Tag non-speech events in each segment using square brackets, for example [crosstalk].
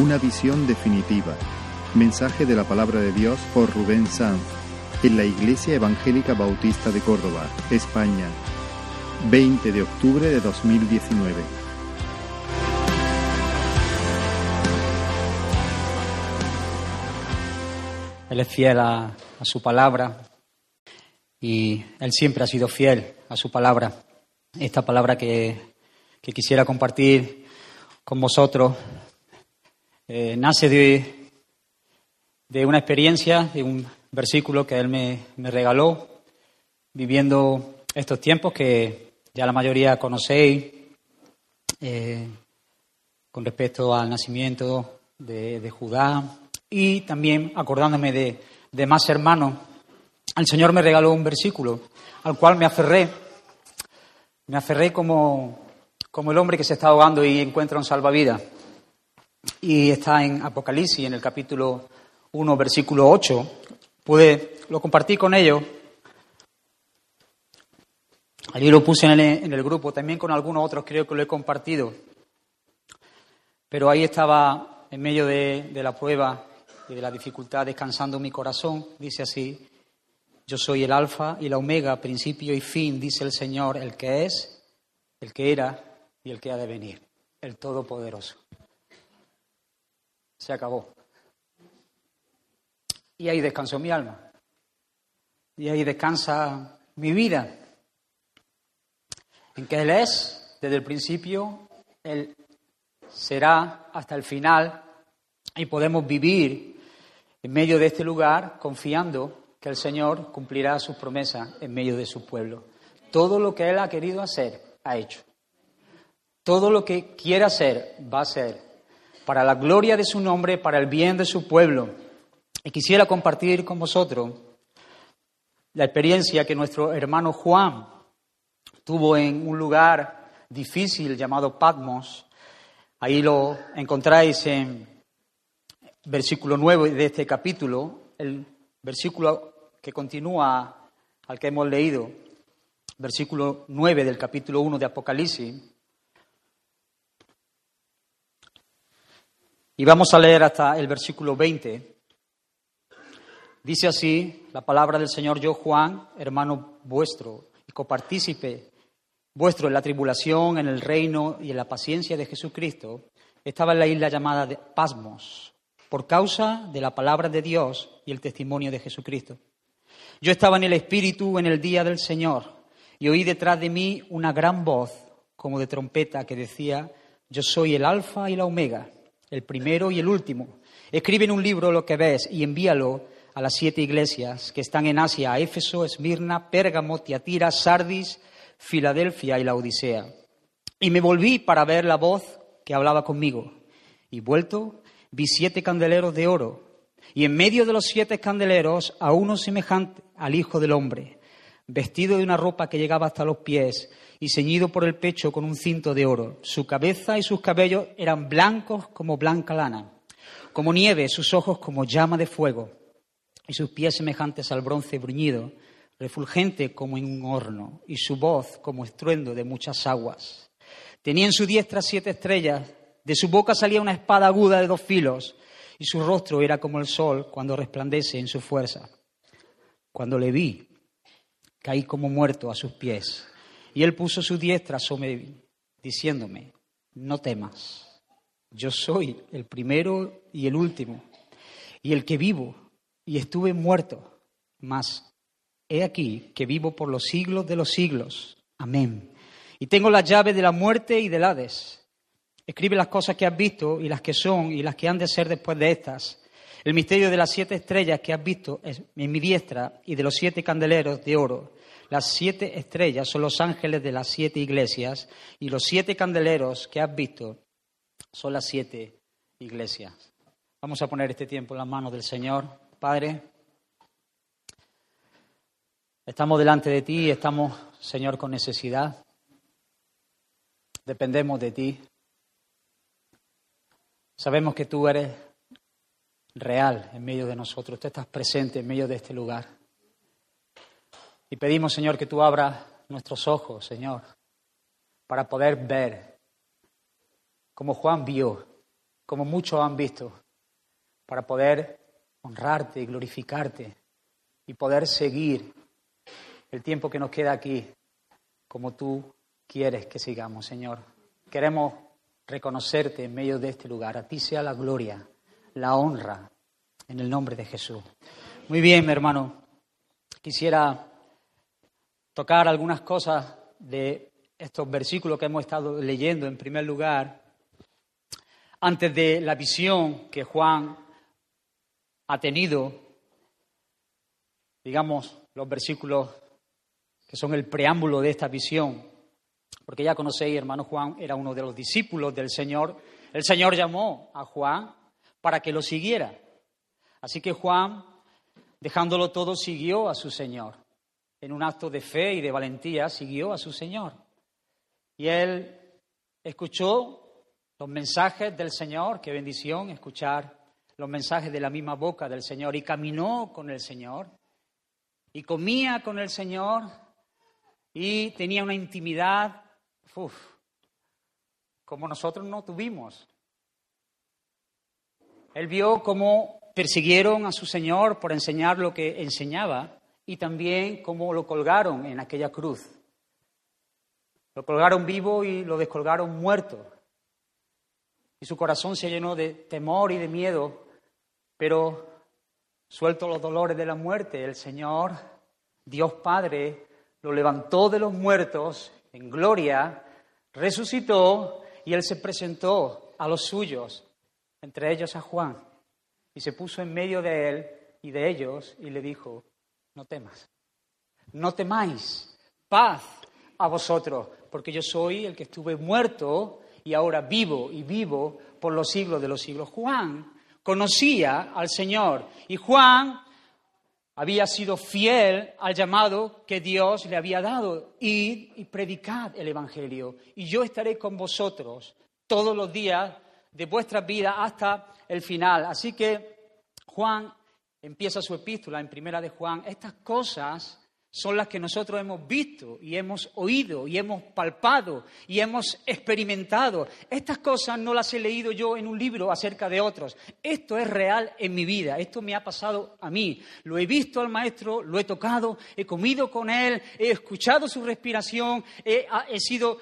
Una visión definitiva. Mensaje de la palabra de Dios por Rubén Sanz en la Iglesia Evangélica Bautista de Córdoba, España, 20 de octubre de 2019. Él es fiel a, su palabra y Él siempre ha sido fiel a su palabra. Esta palabra que quisiera compartir con vosotros eh, nace de, una experiencia, de un versículo que Él me, regaló viviendo estos tiempos que ya la mayoría conocéis eh, con respecto al nacimiento de, Judá y también acordándome de, de más hermanos. El Señor me regaló un versículo al cual me aferré, me aferré como, como el hombre que se está ahogando y encuentra un salvavidas. Y está en Apocalipsis, en el capítulo 1, versículo 8. Pude, lo compartí con ellos. Allí lo puse en el, en el grupo, también con algunos otros creo que lo he compartido. Pero ahí estaba, en medio de, de la prueba y de la dificultad, descansando mi corazón. Dice así, yo soy el alfa y la omega, principio y fin, dice el Señor, el que es, el que era y el que ha de venir, el Todopoderoso. Se acabó. Y ahí descansó mi alma. Y ahí descansa mi vida. En que Él es, desde el principio, Él será hasta el final y podemos vivir en medio de este lugar confiando que el Señor cumplirá sus promesas en medio de su pueblo. Todo lo que Él ha querido hacer, ha hecho. Todo lo que quiera hacer, va a ser para la gloria de su nombre, para el bien de su pueblo. Y quisiera compartir con vosotros la experiencia que nuestro hermano Juan tuvo en un lugar difícil llamado Patmos. Ahí lo encontráis en versículo 9 de este capítulo, el versículo que continúa al que hemos leído, versículo 9 del capítulo 1 de Apocalipsis. Y vamos a leer hasta el versículo 20. Dice así la palabra del Señor, yo Juan, hermano vuestro y copartícipe vuestro en la tribulación, en el reino y en la paciencia de Jesucristo, estaba en la isla llamada Pasmos, por causa de la palabra de Dios y el testimonio de Jesucristo. Yo estaba en el Espíritu en el día del Señor y oí detrás de mí una gran voz como de trompeta que decía, yo soy el alfa y la omega el primero y el último. Escribe en un libro lo que ves y envíalo a las siete iglesias que están en Asia, Éfeso, Esmirna, Pérgamo, Tiatira, Sardis, Filadelfia y la Odisea. Y me volví para ver la voz que hablaba conmigo. Y vuelto, vi siete candeleros de oro, y en medio de los siete candeleros a uno semejante al Hijo del Hombre, vestido de una ropa que llegaba hasta los pies y ceñido por el pecho con un cinto de oro. Su cabeza y sus cabellos eran blancos como blanca lana, como nieve, sus ojos como llama de fuego, y sus pies semejantes al bronce bruñido, refulgente como en un horno, y su voz como estruendo de muchas aguas. Tenía en su diestra siete estrellas, de su boca salía una espada aguda de dos filos, y su rostro era como el sol cuando resplandece en su fuerza. Cuando le vi, caí como muerto a sus pies. Y él puso su diestra sobre mí, diciéndome, no temas, yo soy el primero y el último, y el que vivo, y estuve muerto, mas he aquí que vivo por los siglos de los siglos. Amén. Y tengo las llaves de la muerte y del Hades. Escribe las cosas que has visto y las que son y las que han de ser después de estas. El misterio de las siete estrellas que has visto en mi diestra y de los siete candeleros de oro. Las siete estrellas son los ángeles de las siete iglesias y los siete candeleros que has visto son las siete iglesias. Vamos a poner este tiempo en las manos del Señor. Padre, estamos delante de ti estamos, Señor, con necesidad. Dependemos de ti. Sabemos que tú eres real en medio de nosotros. Tú estás presente en medio de este lugar. Y pedimos, Señor, que tú abras nuestros ojos, Señor, para poder ver como Juan vio, como muchos han visto, para poder honrarte y glorificarte y poder seguir el tiempo que nos queda aquí como tú quieres que sigamos, Señor. Queremos reconocerte en medio de este lugar. A ti sea la gloria, la honra, en el nombre de Jesús. Muy bien, mi hermano. Quisiera tocar algunas cosas de estos versículos que hemos estado leyendo. En primer lugar, antes de la visión que Juan ha tenido, digamos, los versículos que son el preámbulo de esta visión, porque ya conocéis, hermano Juan era uno de los discípulos del Señor. El Señor llamó a Juan para que lo siguiera. Así que Juan, dejándolo todo, siguió a su Señor. En un acto de fe y de valentía, siguió a su Señor. Y él escuchó los mensajes del Señor, qué bendición escuchar los mensajes de la misma boca del Señor, y caminó con el Señor, y comía con el Señor, y tenía una intimidad, como nosotros no tuvimos. Él vio cómo persiguieron a su Señor por enseñar lo que enseñaba y también cómo lo colgaron en aquella cruz. Lo colgaron vivo y lo descolgaron muerto. Y su corazón se llenó de temor y de miedo, pero suelto los dolores de la muerte, el Señor, Dios Padre, lo levantó de los muertos en gloria, resucitó y él se presentó a los suyos, entre ellos a Juan, y se puso en medio de él y de ellos y le dijo, no temas, no temáis, paz a vosotros, porque yo soy el que estuve muerto y ahora vivo y vivo por los siglos de los siglos. Juan conocía al Señor y Juan había sido fiel al llamado que Dios le había dado, id y predicad el Evangelio, y yo estaré con vosotros todos los días de vuestra vida hasta el final. Así que Juan empieza su epístola en primera de Juan, estas cosas son las que nosotros hemos visto y hemos oído y hemos palpado y hemos experimentado. Estas cosas no las he leído yo en un libro acerca de otros. Esto es real en mi vida, esto me ha pasado a mí. Lo he visto al maestro, lo he tocado, he comido con él, he escuchado su respiración, he, he sido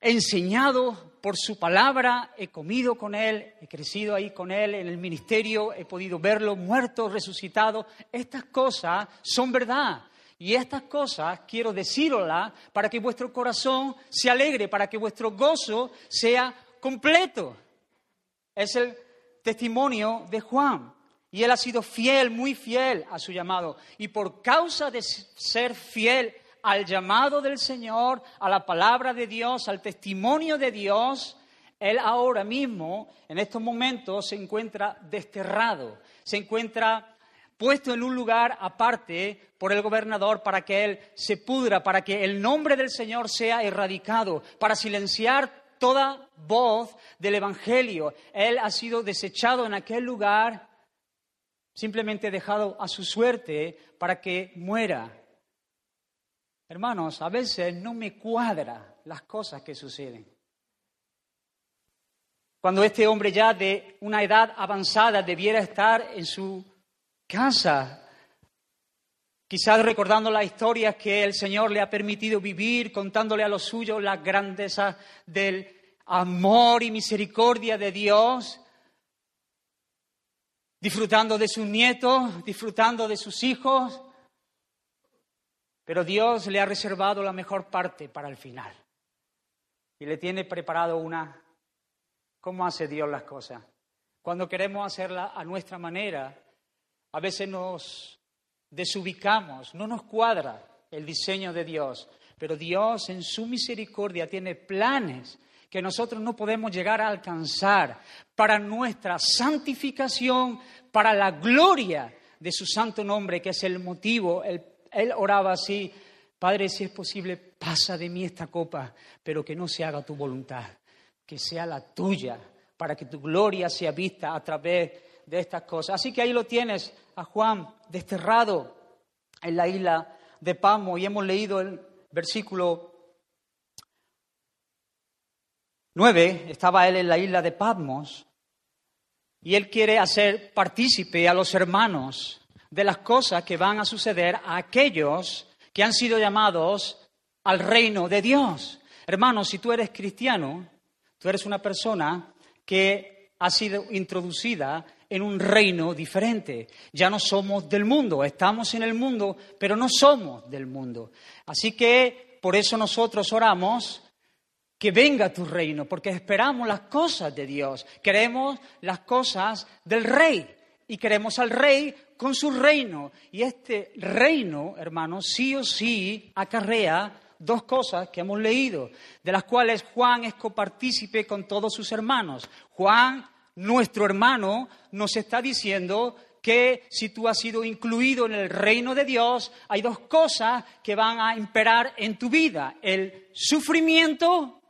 enseñado por su palabra, he comido con él, he crecido ahí con él en el ministerio, he podido verlo muerto, resucitado. Estas cosas son verdad. Y estas cosas quiero decirlas para que vuestro corazón se alegre, para que vuestro gozo sea completo. Es el testimonio de Juan. Y él ha sido fiel, muy fiel a su llamado. Y por causa de ser fiel al llamado del Señor, a la palabra de Dios, al testimonio de Dios, él ahora mismo, en estos momentos, se encuentra desterrado, se encuentra puesto en un lugar aparte por el gobernador para que él se pudra, para que el nombre del Señor sea erradicado, para silenciar toda voz del Evangelio. Él ha sido desechado en aquel lugar, simplemente dejado a su suerte para que muera. Hermanos, a veces no me cuadra las cosas que suceden. Cuando este hombre ya de una edad avanzada debiera estar en su casa. Quizás recordando las historias que el Señor le ha permitido vivir, contándole a los suyos la grandeza del amor y misericordia de Dios, disfrutando de sus nietos, disfrutando de sus hijos, pero Dios le ha reservado la mejor parte para el final y le tiene preparado una... ¿Cómo hace Dios las cosas? Cuando queremos hacerla a nuestra manera, a veces nos desubicamos, no nos cuadra el diseño de Dios, pero Dios en su misericordia tiene planes que nosotros no podemos llegar a alcanzar para nuestra santificación, para la gloria de su santo nombre, que es el motivo. Él, él oraba así, Padre, si es posible, pasa de mí esta copa, pero que no se haga tu voluntad, que sea la tuya, para que tu gloria sea vista a través de estas cosas. Así que ahí lo tienes a Juan desterrado en la isla de Pamo y hemos leído el versículo 9, estaba él en la isla de Patmos Y Él quiere hacer partícipe a los hermanos de las cosas que van a suceder a aquellos que han sido llamados al reino de Dios. Hermanos, si tú eres cristiano, tú eres una persona que ha sido introducida en un reino diferente. Ya no somos del mundo, estamos en el mundo, pero no somos del mundo. Así que por eso nosotros oramos que venga tu reino, porque esperamos las cosas de Dios, queremos las cosas del rey y queremos al rey con su reino. Y este reino, hermanos, sí o sí acarrea dos cosas que hemos leído, de las cuales Juan es copartícipe con todos sus hermanos. Juan, nuestro hermano, nos está diciendo que si tú has sido incluido en el reino de Dios, hay dos cosas que van a imperar en tu vida, el sufrimiento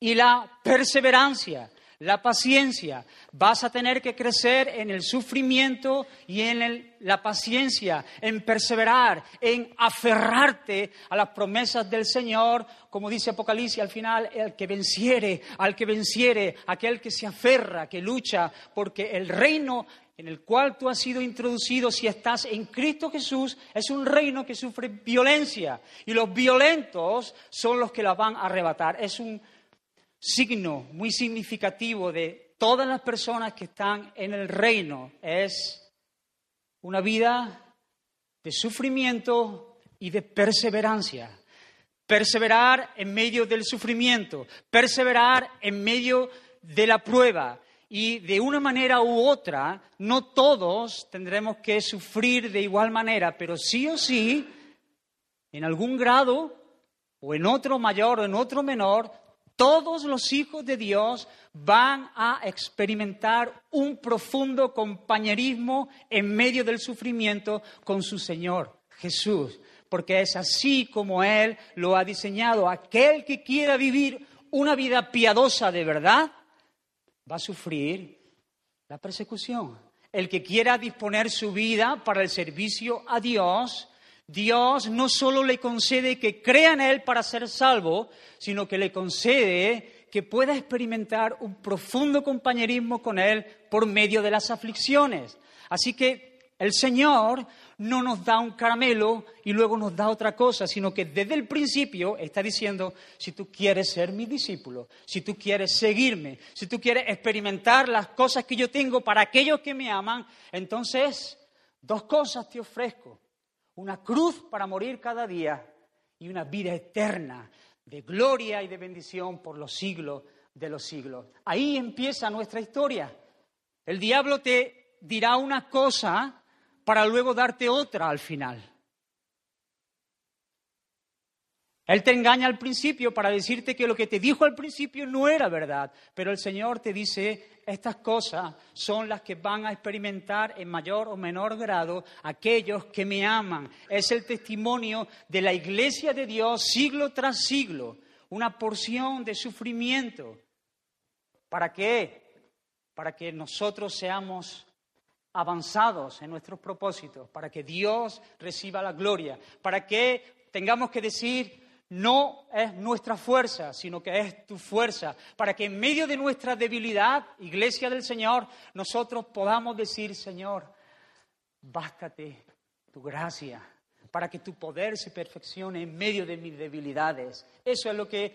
y la perseverancia la paciencia. Vas a tener que crecer en el sufrimiento y en la paciencia, en perseverar, en aferrarte a las promesas del Señor, como dice Apocalipsis al final, el que venciere, al que venciere, aquel que se aferra, que lucha, porque el reino en el cual tú has sido introducido si estás en Cristo Jesús es un reino que sufre violencia y los violentos son los que la van a arrebatar. Es un signo muy significativo de todas las personas que están en el reino es una vida de sufrimiento y de perseverancia. Perseverar en medio del sufrimiento, perseverar en medio de la prueba. Y de una manera u otra, no todos tendremos que sufrir de igual manera, pero sí o sí, en algún grado, o en otro mayor o en otro menor, todos los hijos de Dios van a experimentar un profundo compañerismo en medio del sufrimiento con su Señor Jesús, porque es así como Él lo ha diseñado. Aquel que quiera vivir una vida piadosa de verdad va a sufrir la persecución. El que quiera disponer su vida para el servicio a Dios, Dios no solo le concede que crea en Él para ser salvo, sino que le concede que pueda experimentar un profundo compañerismo con Él por medio de las aflicciones. Así que el Señor no nos da un caramelo y luego nos da otra cosa, sino que desde el principio está diciendo, si tú quieres ser mi discípulo, si tú quieres seguirme, si tú quieres experimentar las cosas que yo tengo para aquellos que me aman, entonces dos cosas te ofrezco una cruz para morir cada día y una vida eterna de gloria y de bendición por los siglos de los siglos. Ahí empieza nuestra historia. El diablo te dirá una cosa para luego darte otra al final. Él te engaña al principio para decirte que lo que te dijo al principio no era verdad, pero el Señor te dice, estas cosas son las que van a experimentar en mayor o menor grado aquellos que me aman. Es el testimonio de la iglesia de Dios siglo tras siglo, una porción de sufrimiento. ¿Para qué? Para que nosotros seamos avanzados en nuestros propósitos, para que Dios reciba la gloria, para que tengamos que decir, no es nuestra fuerza, sino que es tu fuerza, para que en medio de nuestra debilidad, iglesia del Señor, nosotros podamos decir, Señor, bástate tu gracia, para que tu poder se perfeccione en medio de mis debilidades. Eso es lo que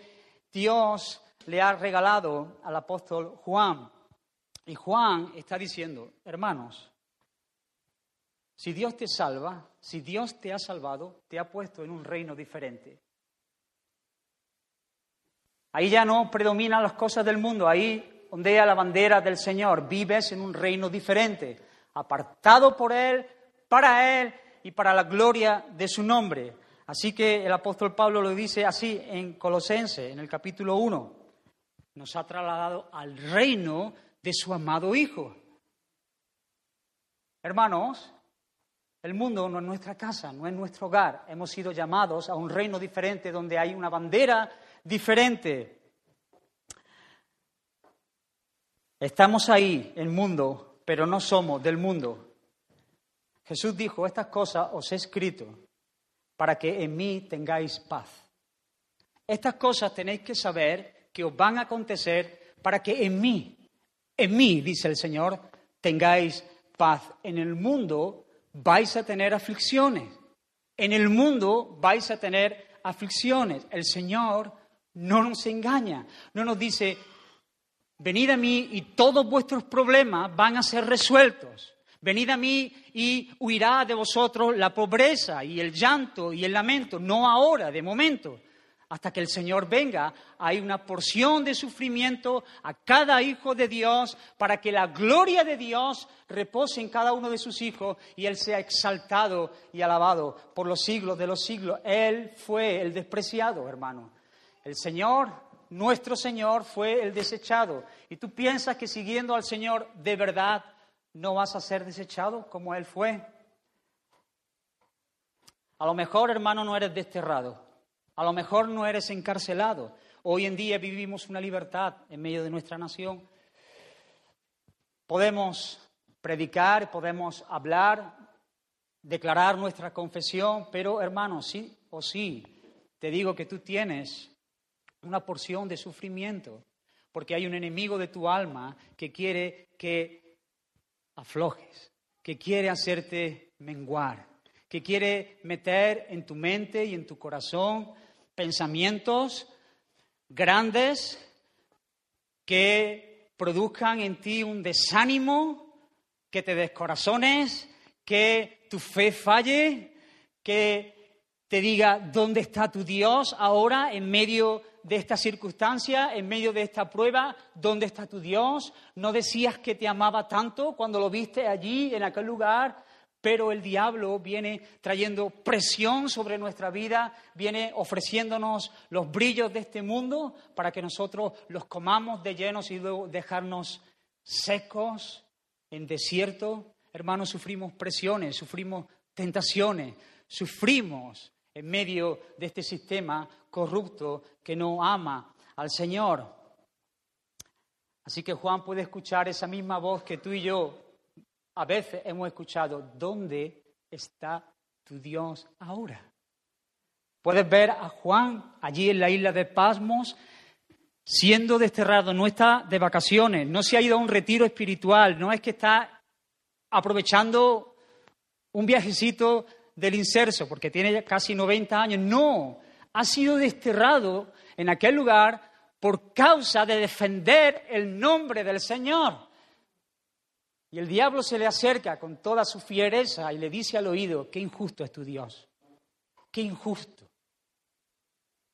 Dios le ha regalado al apóstol Juan. Y Juan está diciendo, hermanos, si Dios te salva, si Dios te ha salvado, te ha puesto en un reino diferente. Ahí ya no predominan las cosas del mundo, ahí ondea la bandera del Señor, vives en un reino diferente, apartado por Él, para Él y para la gloria de su nombre. Así que el apóstol Pablo lo dice así en Colosense, en el capítulo 1. Nos ha trasladado al reino de su amado Hijo. Hermanos, el mundo no es nuestra casa, no es nuestro hogar. Hemos sido llamados a un reino diferente donde hay una bandera diferente. Estamos ahí, el mundo, pero no somos del mundo. Jesús dijo, estas cosas os he escrito para que en mí tengáis paz. Estas cosas tenéis que saber que os van a acontecer para que en mí, En mí, dice el Señor, tengáis paz. En el mundo vais a tener aflicciones. En el mundo vais a tener aflicciones. El Señor no nos engaña, no nos dice, venid a mí y todos vuestros problemas van a ser resueltos. Venid a mí y huirá de vosotros la pobreza y el llanto y el lamento, no ahora, de momento. Hasta que el Señor venga, hay una porción de sufrimiento a cada hijo de Dios para que la gloria de Dios repose en cada uno de sus hijos y Él sea exaltado y alabado por los siglos de los siglos. Él fue el despreciado, hermano. El Señor, nuestro Señor, fue el desechado. Y tú piensas que siguiendo al Señor de verdad no vas a ser desechado como Él fue. A lo mejor, hermano, no eres desterrado. A lo mejor no eres encarcelado. Hoy en día vivimos una libertad en medio de nuestra nación. Podemos predicar, podemos hablar, declarar nuestra confesión, pero hermano, sí o sí, te digo que tú tienes una porción de sufrimiento, porque hay un enemigo de tu alma que quiere que aflojes, que quiere hacerte menguar, que quiere meter en tu mente y en tu corazón pensamientos grandes que produzcan en ti un desánimo, que te descorazones, que tu fe falle, que te diga dónde está tu Dios ahora en medio de esta circunstancia, en medio de esta prueba, dónde está tu Dios. No decías que te amaba tanto cuando lo viste allí, en aquel lugar, pero el diablo viene trayendo presión sobre nuestra vida, viene ofreciéndonos los brillos de este mundo para que nosotros los comamos de llenos y luego dejarnos secos en desierto. Hermanos, sufrimos presiones, sufrimos tentaciones, sufrimos en medio de este sistema corrupto que no ama al Señor. Así que Juan puede escuchar esa misma voz que tú y yo a veces hemos escuchado, ¿dónde está tu Dios ahora? Puedes ver a Juan allí en la isla de Pasmos siendo desterrado, no está de vacaciones, no se ha ido a un retiro espiritual, no es que está aprovechando un viajecito del inserso porque tiene casi 90 años, no, ha sido desterrado en aquel lugar por causa de defender el nombre del Señor. Y el diablo se le acerca con toda su fiereza y le dice al oído, qué injusto es tu Dios, qué injusto.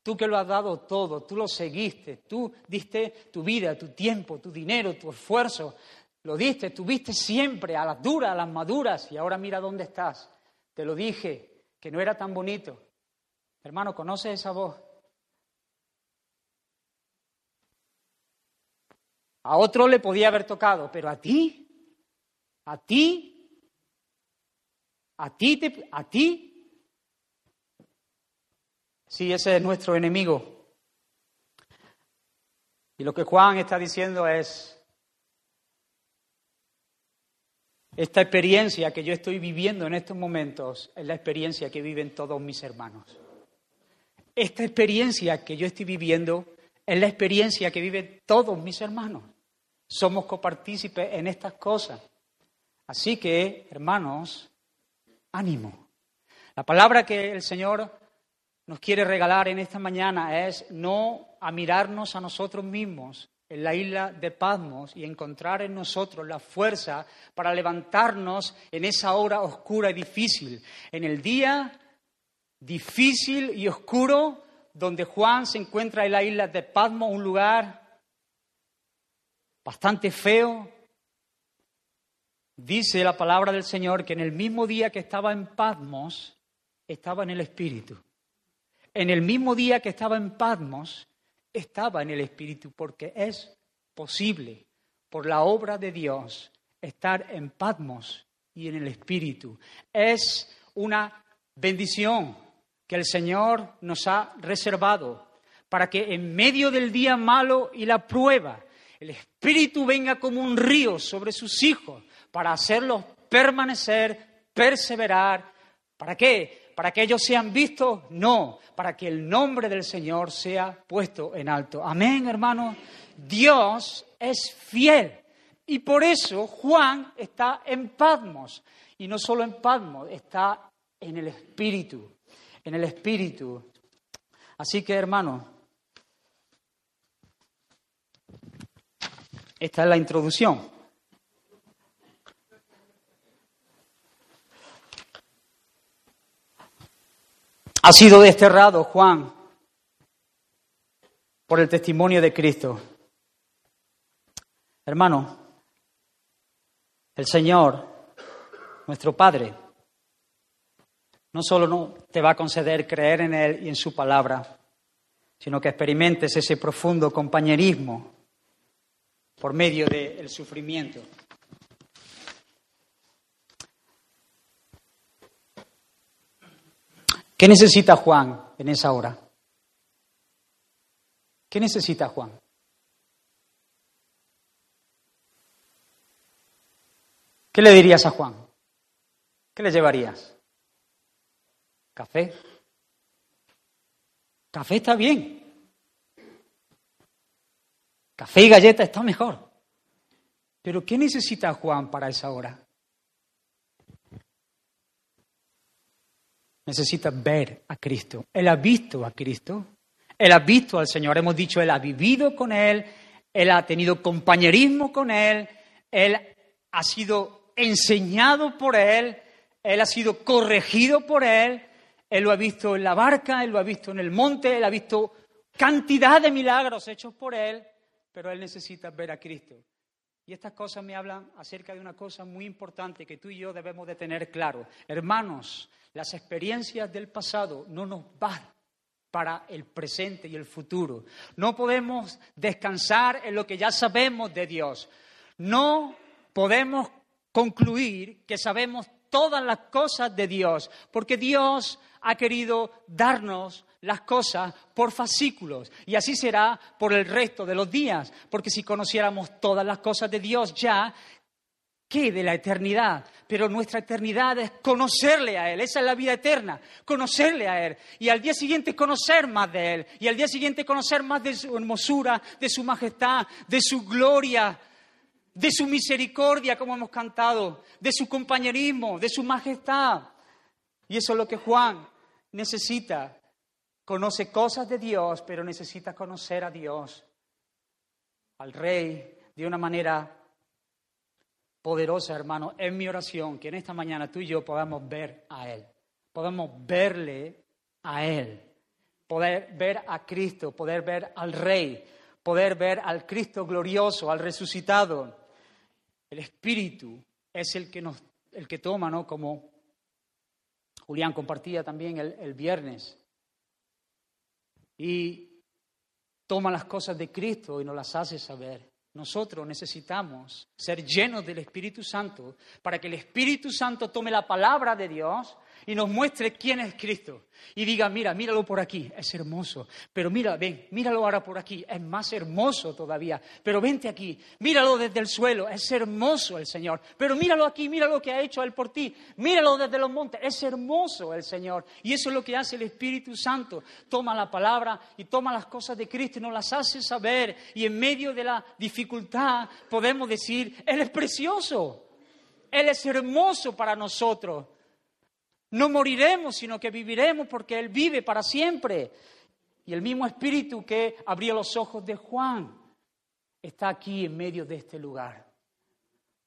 Tú que lo has dado todo, tú lo seguiste, tú diste tu vida, tu tiempo, tu dinero, tu esfuerzo, lo diste, tuviste siempre a las duras, a las maduras y ahora mira dónde estás. Te lo dije, que no era tan bonito. Hermano, ¿conoces esa voz? A otro le podía haber tocado, pero a ti a ti, a ti, te, a ti. Sí, ese es nuestro enemigo. Y lo que Juan está diciendo es, esta experiencia que yo estoy viviendo en estos momentos es la experiencia que viven todos mis hermanos. Esta experiencia que yo estoy viviendo es la experiencia que viven todos mis hermanos. Somos copartícipes en estas cosas. Así que, hermanos, ánimo. La palabra que el Señor nos quiere regalar en esta mañana es no a mirarnos a nosotros mismos en la isla de Patmos y encontrar en nosotros la fuerza para levantarnos en esa hora oscura y difícil, en el día difícil y oscuro donde Juan se encuentra en la isla de Patmos, un lugar bastante feo, Dice la palabra del Señor que en el mismo día que estaba en Patmos, estaba en el Espíritu. En el mismo día que estaba en Patmos, estaba en el Espíritu, porque es posible, por la obra de Dios, estar en Patmos y en el Espíritu. Es una bendición que el Señor nos ha reservado para que en medio del día malo y la prueba, el Espíritu venga como un río sobre sus hijos para hacerlos permanecer, perseverar. ¿Para qué? ¿Para que ellos sean vistos? No, para que el nombre del Señor sea puesto en alto. Amén, hermanos. Dios es fiel. Y por eso Juan está en Patmos. Y no solo en Patmos, está en el Espíritu. En el Espíritu. Así que, hermano, esta es la introducción. Ha sido desterrado Juan por el testimonio de Cristo. Hermano, el Señor, nuestro Padre, no solo no te va a conceder creer en Él y en su palabra, sino que experimentes ese profundo compañerismo por medio del sufrimiento. ¿Qué necesita Juan en esa hora? ¿Qué necesita Juan? ¿Qué le dirías a Juan? ¿Qué le llevarías? ¿Café? Café está bien. Café y galleta está mejor. Pero ¿qué necesita Juan para esa hora? Necesita ver a Cristo. Él ha visto a Cristo. Él ha visto al Señor. Hemos dicho, Él ha vivido con Él. Él ha tenido compañerismo con Él. Él ha sido enseñado por Él, Él ha sido corregido por Él, Él lo ha visto en la barca, Él lo ha visto en el monte, Él ha visto cantidad de milagros hechos por Él, pero Él necesita ver a Cristo. Y estas cosas me hablan acerca de una cosa muy importante que tú y yo debemos de tener claro. Hermanos, las experiencias del pasado no nos van para el presente y el futuro. No podemos descansar en lo que ya sabemos de Dios. No podemos concluir que sabemos todas las cosas de Dios, porque Dios ha querido darnos las cosas por fascículos y así será por el resto de los días, porque si conociéramos todas las cosas de Dios ya, ¿qué de la eternidad? Pero nuestra eternidad es conocerle a Él, esa es la vida eterna, conocerle a Él y al día siguiente conocer más de Él y al día siguiente conocer más de su hermosura, de su majestad, de su gloria, de su misericordia, como hemos cantado, de su compañerismo, de su majestad. Y eso es lo que Juan necesita. Conoce cosas de Dios, pero necesita conocer a Dios, al Rey, de una manera poderosa, hermano. Es mi oración que en esta mañana tú y yo podamos ver a Él, podamos verle a Él, poder ver a Cristo, poder ver al Rey, poder ver al Cristo glorioso, al resucitado. El Espíritu es el que, nos, el que toma, ¿no? Como Julián compartía también el, el viernes. Y toma las cosas de Cristo y nos las hace saber. Nosotros necesitamos ser llenos del Espíritu Santo para que el Espíritu Santo tome la palabra de Dios y nos muestre quién es Cristo. Y diga, mira, míralo por aquí, es hermoso. Pero mira, ven, míralo ahora por aquí, es más hermoso todavía. Pero vente aquí, míralo desde el suelo, es hermoso el Señor. Pero míralo aquí, mira lo que ha hecho Él por ti. Míralo desde los montes, es hermoso el Señor. Y eso es lo que hace el Espíritu Santo. Toma la palabra y toma las cosas de Cristo y nos las hace saber. Y en medio de la dificultad podemos decir, Él es precioso. Él es hermoso para nosotros. No moriremos, sino que viviremos porque Él vive para siempre. Y el mismo Espíritu que abrió los ojos de Juan está aquí en medio de este lugar.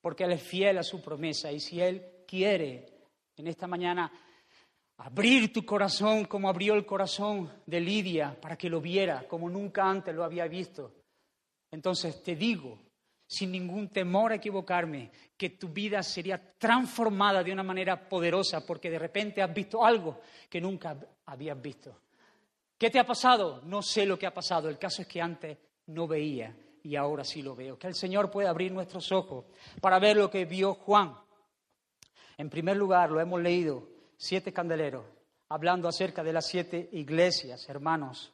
Porque Él es fiel a su promesa. Y si Él quiere en esta mañana abrir tu corazón como abrió el corazón de Lidia para que lo viera como nunca antes lo había visto, entonces te digo sin ningún temor a equivocarme, que tu vida sería transformada de una manera poderosa porque de repente has visto algo que nunca habías visto. ¿Qué te ha pasado? No sé lo que ha pasado. El caso es que antes no veía y ahora sí lo veo. Que el Señor pueda abrir nuestros ojos para ver lo que vio Juan. En primer lugar, lo hemos leído, siete candeleros, hablando acerca de las siete iglesias, hermanos,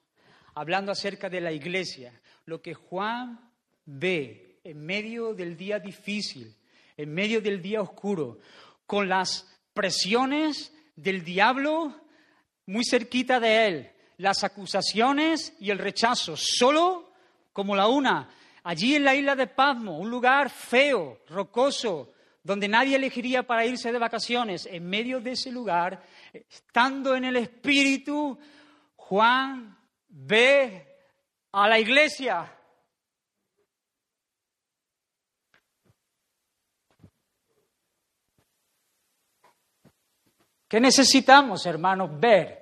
hablando acerca de la iglesia. Lo que Juan ve en medio del día difícil, en medio del día oscuro, con las presiones del diablo muy cerquita de él, las acusaciones y el rechazo, solo como la una, allí en la isla de Pasmo, un lugar feo, rocoso, donde nadie elegiría para irse de vacaciones, en medio de ese lugar, estando en el Espíritu, Juan ve a la iglesia. ¿Qué necesitamos, hermanos? Ver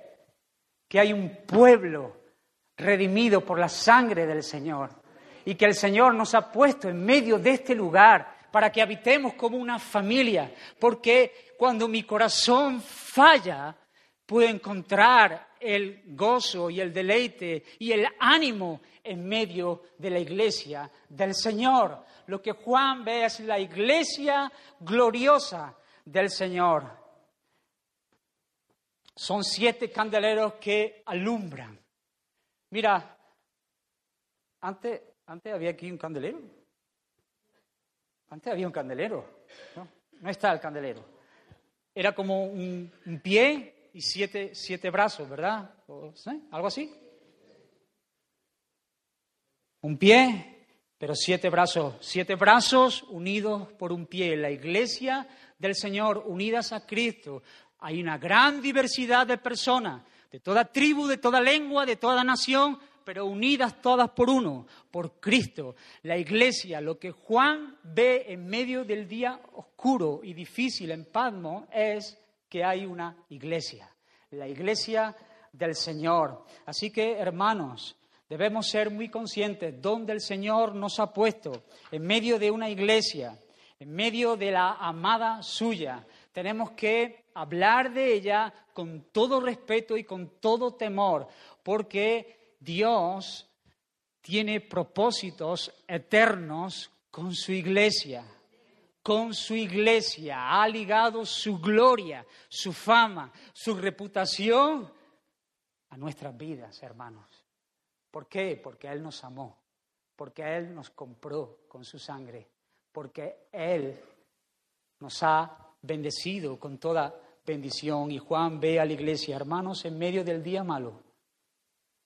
que hay un pueblo redimido por la sangre del Señor y que el Señor nos ha puesto en medio de este lugar para que habitemos como una familia, porque cuando mi corazón falla, puedo encontrar el gozo y el deleite y el ánimo en medio de la iglesia del Señor. Lo que Juan ve es la iglesia gloriosa del Señor. Son siete candeleros que alumbran. Mira, antes, antes había aquí un candelero. Antes había un candelero, ¿no? No está el candelero. Era como un, pie y siete, siete, brazos, ¿verdad? ¿Algo así? Un pie, pero siete brazos. Siete brazos unidos por un pie. La iglesia del Señor, unidas a Cristo. Hay una gran diversidad de personas, de toda tribu, de toda lengua, de toda nación, pero unidas todas por uno, por Cristo. La iglesia, lo que Juan ve en medio del día oscuro y difícil en Padmo es que hay una iglesia, la iglesia del Señor. Así que, hermanos, debemos ser muy conscientes dónde el Señor nos ha puesto, en medio de una iglesia, en medio de la amada suya. Tenemos que hablar de ella con todo respeto y con todo temor, porque Dios tiene propósitos eternos con su iglesia. Con su iglesia ha ligado su gloria, su fama, su reputación a nuestras vidas, hermanos. ¿Por qué? Porque Él nos amó, porque Él nos compró con su sangre, porque Él nos ha bendecido con toda bendición. Y Juan ve a la iglesia, hermanos, en medio del día malo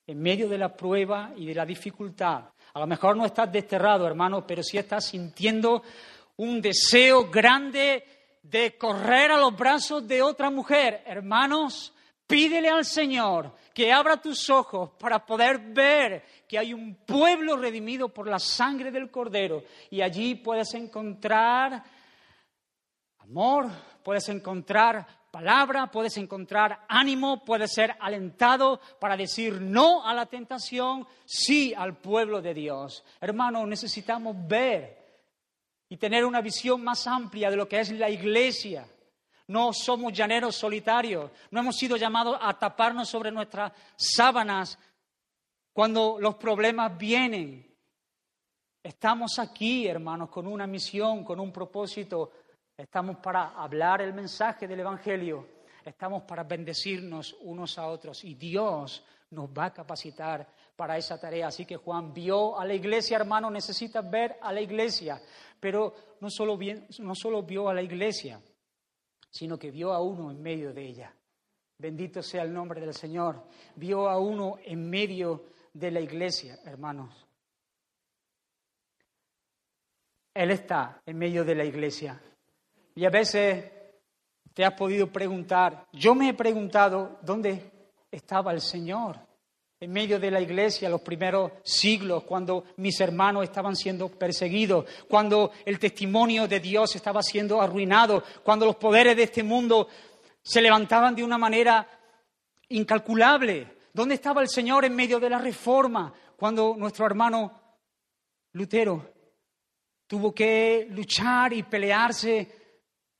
en medio de la prueba y de la dificultad. A lo mejor no estás desterrado, hermano, pero sí estás sintiendo un deseo grande de correr a los brazos de otra mujer. Hermanos, pídele al Señor que abra tus ojos para poder ver que hay un pueblo redimido por la sangre del Cordero y allí puedes encontrar amor, puedes encontrar palabra, puedes encontrar ánimo, puedes ser alentado para decir no a la tentación, sí al pueblo de Dios. Hermano, necesitamos ver y tener una visión más amplia de lo que es la iglesia. No somos llaneros solitarios, no hemos sido llamados a taparnos sobre nuestras sábanas cuando los problemas vienen. Estamos aquí, hermanos, con una misión, con un propósito Estamos para hablar el mensaje del Evangelio. Estamos para bendecirnos unos a otros. Y Dios nos va a capacitar para esa tarea. Así que Juan vio a la iglesia, hermano, necesita ver a la iglesia. Pero no solo, no solo vio a la iglesia, sino que vio a uno en medio de ella. Bendito sea el nombre del Señor. Vio a uno en medio de la iglesia, hermanos. Él está en medio de la iglesia. Y a veces te has podido preguntar, yo me he preguntado dónde estaba el Señor en medio de la iglesia los primeros siglos, cuando mis hermanos estaban siendo perseguidos, cuando el testimonio de Dios estaba siendo arruinado, cuando los poderes de este mundo se levantaban de una manera incalculable. ¿Dónde estaba el Señor en medio de la reforma, cuando nuestro hermano Lutero tuvo que luchar y pelearse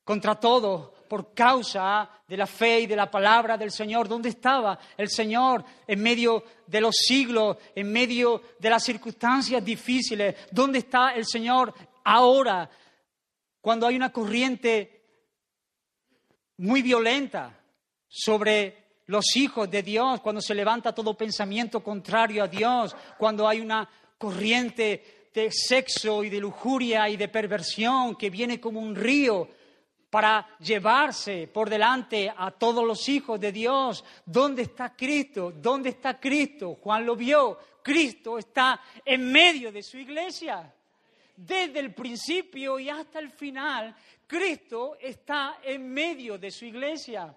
contra todo por causa de la fe y de la palabra del Señor. ¿Dónde estaba el Señor en medio de los siglos, en medio de las circunstancias difíciles? ¿Dónde está el Señor ahora cuando hay una corriente muy violenta sobre los hijos de Dios, cuando se levanta todo pensamiento contrario a Dios, cuando hay una corriente de sexo y de lujuria y de perversión que viene como un río para llevarse por delante a todos los hijos de Dios. ¿Dónde está Cristo? ¿Dónde está Cristo? Juan lo vio. Cristo está en medio de su iglesia. Desde el principio y hasta el final, Cristo está en medio de su iglesia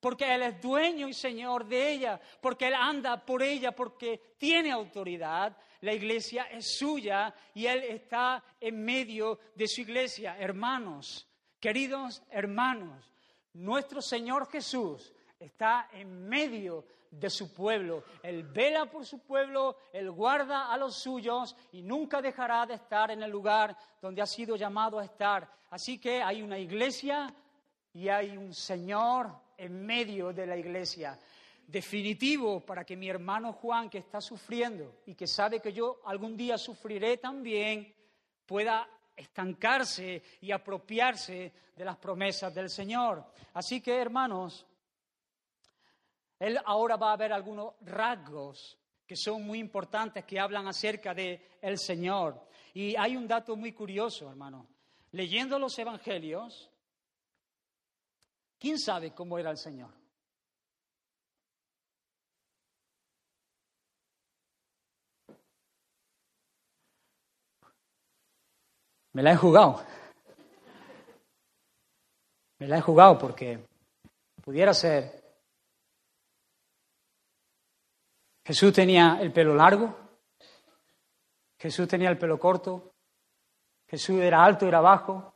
porque Él es dueño y Señor de ella, porque Él anda por ella, porque tiene autoridad. La iglesia es suya y Él está en medio de su iglesia. Hermanos, queridos hermanos, nuestro Señor Jesús está en medio de su pueblo. Él vela por su pueblo, Él guarda a los suyos y nunca dejará de estar en el lugar donde ha sido llamado a estar. Así que hay una iglesia y hay un Señor en medio de la iglesia. Definitivo para que mi hermano Juan, que está sufriendo y que sabe que yo algún día sufriré también, pueda estancarse y apropiarse de las promesas del Señor. Así que, hermanos, él ahora va a ver algunos rasgos que son muy importantes, que hablan acerca de el Señor. Y hay un dato muy curioso, hermano. Leyendo los evangelios, ¿Quién sabe cómo era el Señor? Me la he jugado. Me la he jugado porque pudiera ser. Jesús tenía el pelo largo, Jesús tenía el pelo corto, Jesús era alto, era bajo,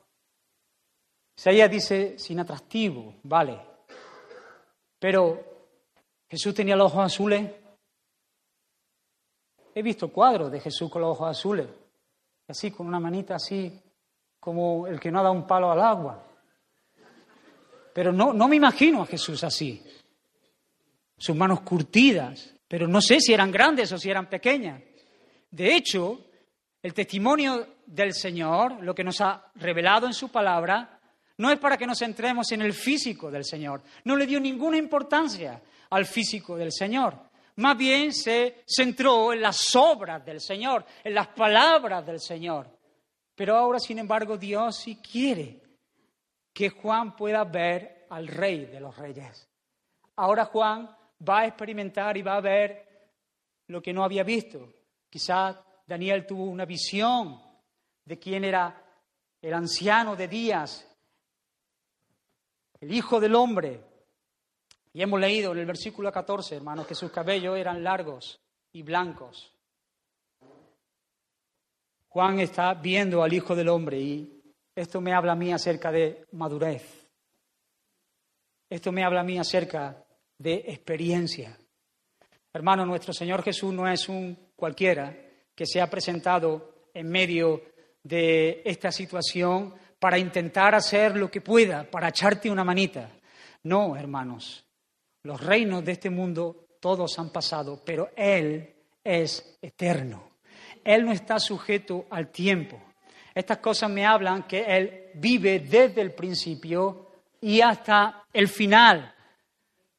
Isaías dice sin atractivo, vale. Pero Jesús tenía los ojos azules. He visto cuadros de Jesús con los ojos azules, así con una manita así, como el que no ha dado un palo al agua. Pero no, no me imagino a Jesús así. Sus manos curtidas, pero no sé si eran grandes o si eran pequeñas. De hecho, el testimonio del Señor, lo que nos ha revelado en su palabra, no es para que nos centremos en el físico del Señor. No le dio ninguna importancia al físico del Señor. Más bien se centró en las obras del Señor, en las palabras del Señor. Pero ahora, sin embargo, Dios sí quiere que Juan pueda ver al Rey de los Reyes. Ahora Juan va a experimentar y va a ver lo que no había visto. Quizás Daniel tuvo una visión de quién era el anciano de días, el Hijo del Hombre. Y hemos leído en el versículo 14, hermanos, que sus cabellos eran largos y blancos. Juan está viendo al Hijo del Hombre y esto me habla a mí acerca de madurez. Esto me habla a mí acerca de experiencia. Hermano, nuestro Señor Jesús no es un cualquiera que se ha presentado en medio de esta situación para intentar hacer lo que pueda, para echarte una manita. No, hermanos, los reinos de este mundo todos han pasado, pero Él es eterno. Él no está sujeto al tiempo. Estas cosas me hablan que Él vive desde el principio y hasta el final.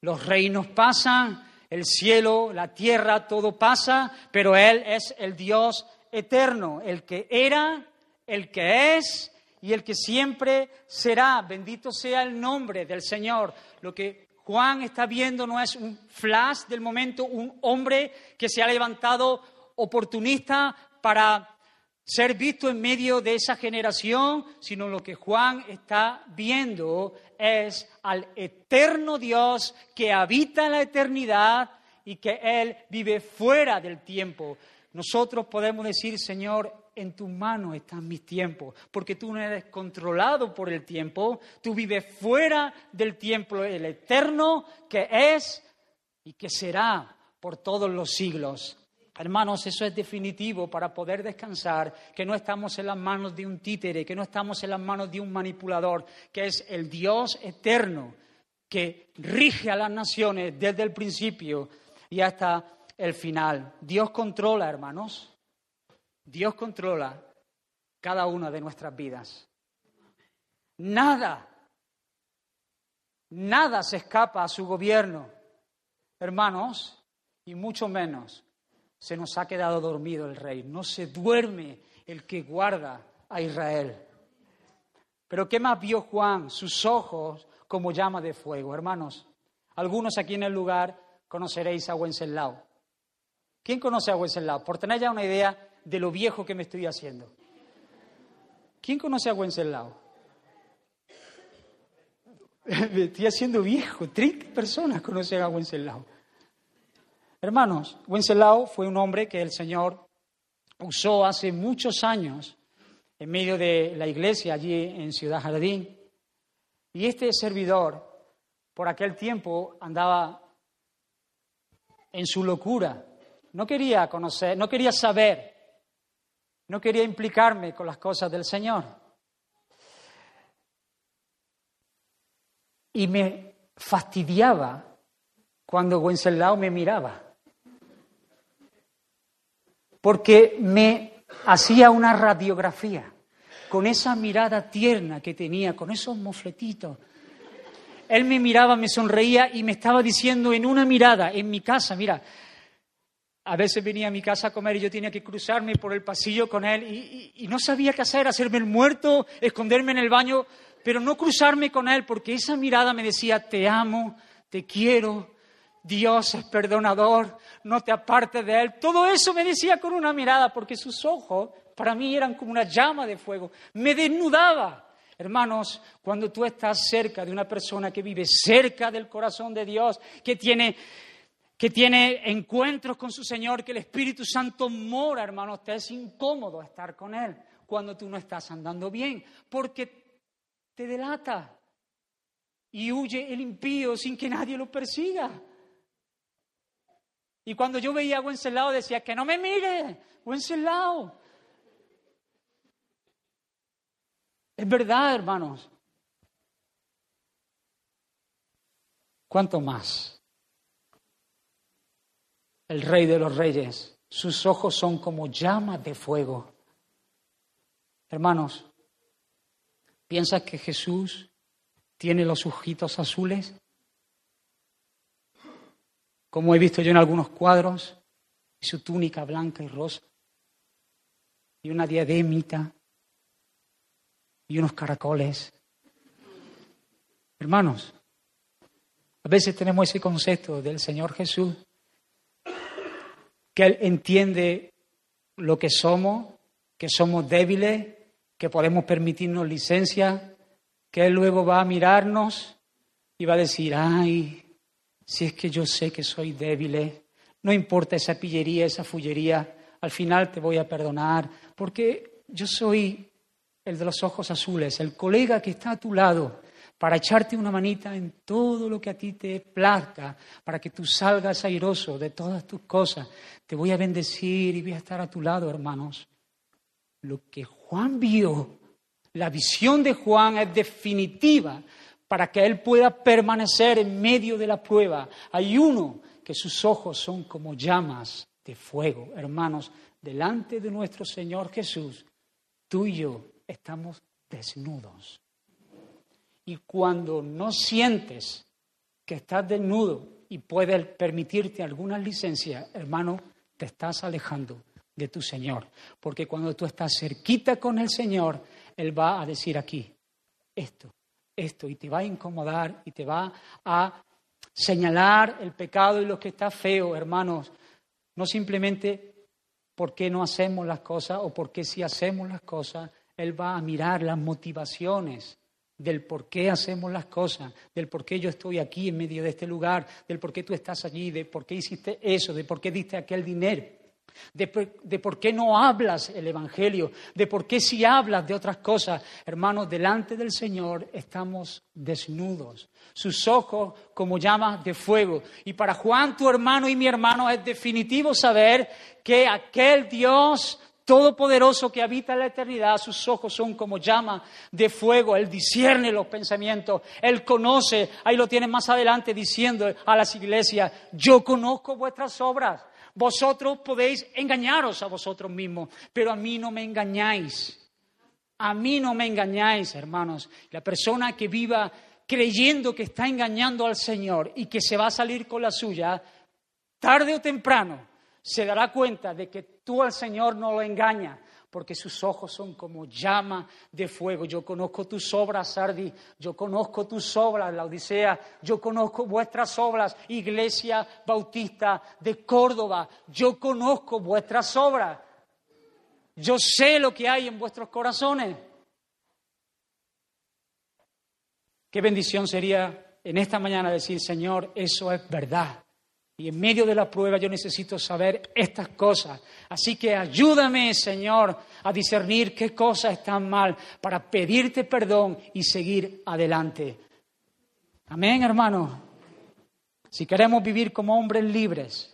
Los reinos pasan, el cielo, la tierra, todo pasa, pero Él es el Dios eterno, el que era, el que es y el que siempre será. Bendito sea el nombre del Señor. Lo que Juan está viendo no es un flash del momento, un hombre que se ha levantado oportunista para ser visto en medio de esa generación, sino lo que Juan está viendo es al eterno Dios que habita en la eternidad y que Él vive fuera del tiempo. Nosotros podemos decir, Señor, en tus manos están mis tiempos, porque tú no eres controlado por el tiempo, tú vives fuera del tiempo, el eterno que es y que será por todos los siglos. Hermanos, eso es definitivo para poder descansar, que no estamos en las manos de un títere, que no estamos en las manos de un manipulador, que es el Dios eterno que rige a las naciones desde el principio y hasta el final. Dios controla, hermanos. Dios controla cada una de nuestras vidas. Nada, nada se escapa a su gobierno. Hermanos, y mucho menos se nos ha quedado dormido el rey. No se duerme el que guarda a Israel. Pero ¿qué más vio Juan? Sus ojos como llama de fuego. Hermanos, algunos aquí en el lugar conoceréis a Wenceslao. ¿Quién conoce a Wenceslao? Por tener ya una idea de lo viejo que me estoy haciendo. ¿Quién conoce a Wenceslao? me [laughs] estoy haciendo viejo. 30 personas conocen a Wenceslao. Hermanos, Wenceslao fue un hombre que el Señor usó hace muchos años en medio de la iglesia allí en Ciudad Jardín. Y este servidor, por aquel tiempo, andaba en su locura. No quería conocer, no quería saber, no quería implicarme con las cosas del Señor. Y me fastidiaba cuando Wenceslao me miraba, porque me hacía una radiografía con esa mirada tierna que tenía, con esos mofletitos. Él me miraba, me sonreía y me estaba diciendo en una mirada, en mi casa, mira, a veces venía a mi casa a comer y yo tenía que cruzarme por el pasillo con él y, no sabía qué hacer, hacerme el muerto, esconderme en el baño, pero no cruzarme con él porque esa mirada me decía, te amo, te quiero, Dios es perdonador, no te apartes de él. Todo eso me decía con una mirada porque sus ojos para mí eran como una llama de fuego. Me desnudaba. Hermanos, cuando tú estás cerca de una persona que vive cerca del corazón de Dios, que tiene, que tiene encuentros con su Señor, que el Espíritu Santo mora, hermanos, te es incómodo estar con Él cuando tú no estás andando bien, porque te delata y huye el impío sin que nadie lo persiga. Y cuando yo veía a Wenceslao decía, que no me mire, Wenceslao, Es verdad, hermanos. ¿Cuánto más? El rey de los reyes, sus ojos son como llamas de fuego. Hermanos, ¿piensas que Jesús tiene los ojitos azules? Como he visto yo en algunos cuadros, y su túnica blanca y rosa, y una diademita y unos caracoles. Hermanos, a veces tenemos ese concepto del Señor Jesús, que Él entiende lo que somos, que somos débiles, que podemos permitirnos licencia, que Él luego va a mirarnos y va a decir, ay, si es que yo sé que soy débil, no importa esa pillería, esa fullería, al final te voy a perdonar, porque yo soy el de los ojos azules, el colega que está a tu lado, para echarte una manita en todo lo que a ti te plazca, para que tú salgas airoso de todas tus cosas. Te voy a bendecir y voy a estar a tu lado, hermanos. Lo que Juan vio, la visión de Juan es definitiva para que él pueda permanecer en medio de la prueba. Hay uno que sus ojos son como llamas de fuego, hermanos, delante de nuestro Señor Jesús. Tú y yo estamos desnudos. Y cuando no sientes que estás desnudo y puedes permitirte alguna licencia, hermano, te estás alejando de tu Señor. Porque cuando tú estás cerquita con el Señor, Él va a decir aquí, esto, esto, y te va a incomodar y te va a señalar el pecado y lo que está feo, hermanos. No simplemente por qué no hacemos las cosas o por qué si hacemos las cosas, él va a mirar las motivaciones del por qué hacemos las cosas, del por qué yo estoy aquí en medio de este lugar, del por qué tú estás allí, de por qué hiciste eso, de por qué diste aquel dinero, de, por qué no hablas el Evangelio, de por qué si hablas de otras cosas. Hermanos, delante del Señor estamos desnudos, sus ojos como llamas de fuego. Y para Juan, tu hermano y mi hermano, es definitivo saber que aquel Dios todopoderoso que habita la eternidad, sus ojos son como llama de fuego, Él discierne los pensamientos, Él conoce, ahí lo tienen más adelante diciendo a las iglesias, yo conozco vuestras obras, vosotros podéis engañaros a vosotros mismos, pero a mí no me engañáis, a mí no me engañáis, hermanos. La persona que viva creyendo que está engañando al Señor y que se va a salir con la suya, tarde o temprano, se dará cuenta de que tú al Señor no lo engañas, porque sus ojos son como llama de fuego. Yo conozco tus obras, Sardi, yo conozco tus obras, la Odisea, yo conozco vuestras obras, Iglesia Bautista de Córdoba, yo conozco vuestras obras. Yo sé lo que hay en vuestros corazones. Qué bendición sería en esta mañana decir, Señor, eso es verdad. Y en medio de la prueba yo necesito saber estas cosas. Así que ayúdame, Señor, a discernir qué cosas están mal para pedirte perdón y seguir adelante. Amén, hermano. Si queremos vivir como hombres libres,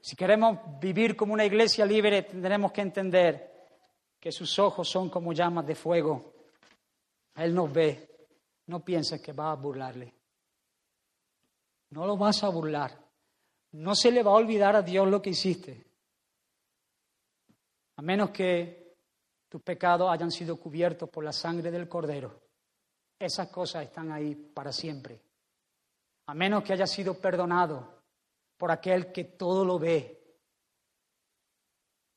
si queremos vivir como una iglesia libre, tendremos que entender que sus ojos son como llamas de fuego. Él nos ve. No pienses que va a burlarle. No lo vas a burlar. No se le va a olvidar a Dios lo que hiciste. A menos que tus pecados hayan sido cubiertos por la sangre del Cordero. Esas cosas están ahí para siempre. A menos que haya sido perdonado por aquel que todo lo ve.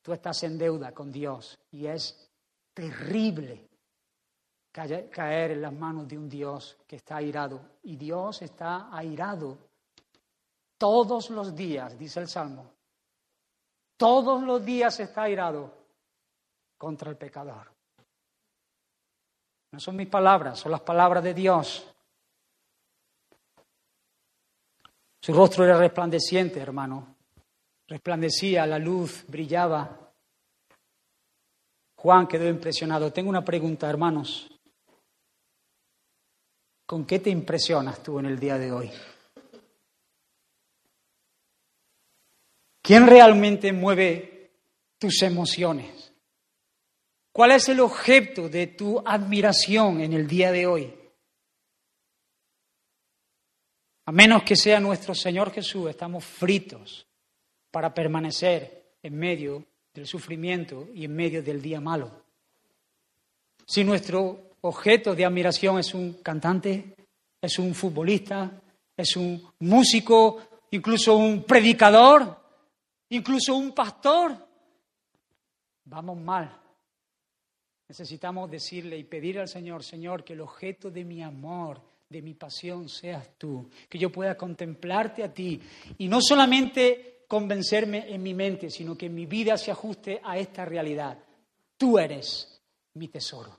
Tú estás en deuda con Dios y es terrible caer en las manos de un Dios que está airado. Y Dios está airado todos los días, dice el Salmo, todos los días está airado contra el pecador. No son mis palabras, son las palabras de Dios. Su rostro era resplandeciente, hermano. Resplandecía, la luz brillaba. Juan quedó impresionado. Tengo una pregunta, hermanos. ¿Con qué te impresionas tú en el día de hoy? ¿Quién realmente mueve tus emociones? ¿Cuál es el objeto de tu admiración en el día de hoy? A menos que sea nuestro Señor Jesús, estamos fritos para permanecer en medio del sufrimiento y en medio del día malo. Si nuestro objeto de admiración es un cantante, es un futbolista, es un músico, incluso un predicador, incluso un pastor, vamos mal. Necesitamos decirle y pedir al Señor, Señor, que el objeto de mi amor, de mi pasión seas tú, que yo pueda contemplarte a ti y no solamente convencerme en mi mente, sino que mi vida se ajuste a esta realidad. Tú eres mi tesoro,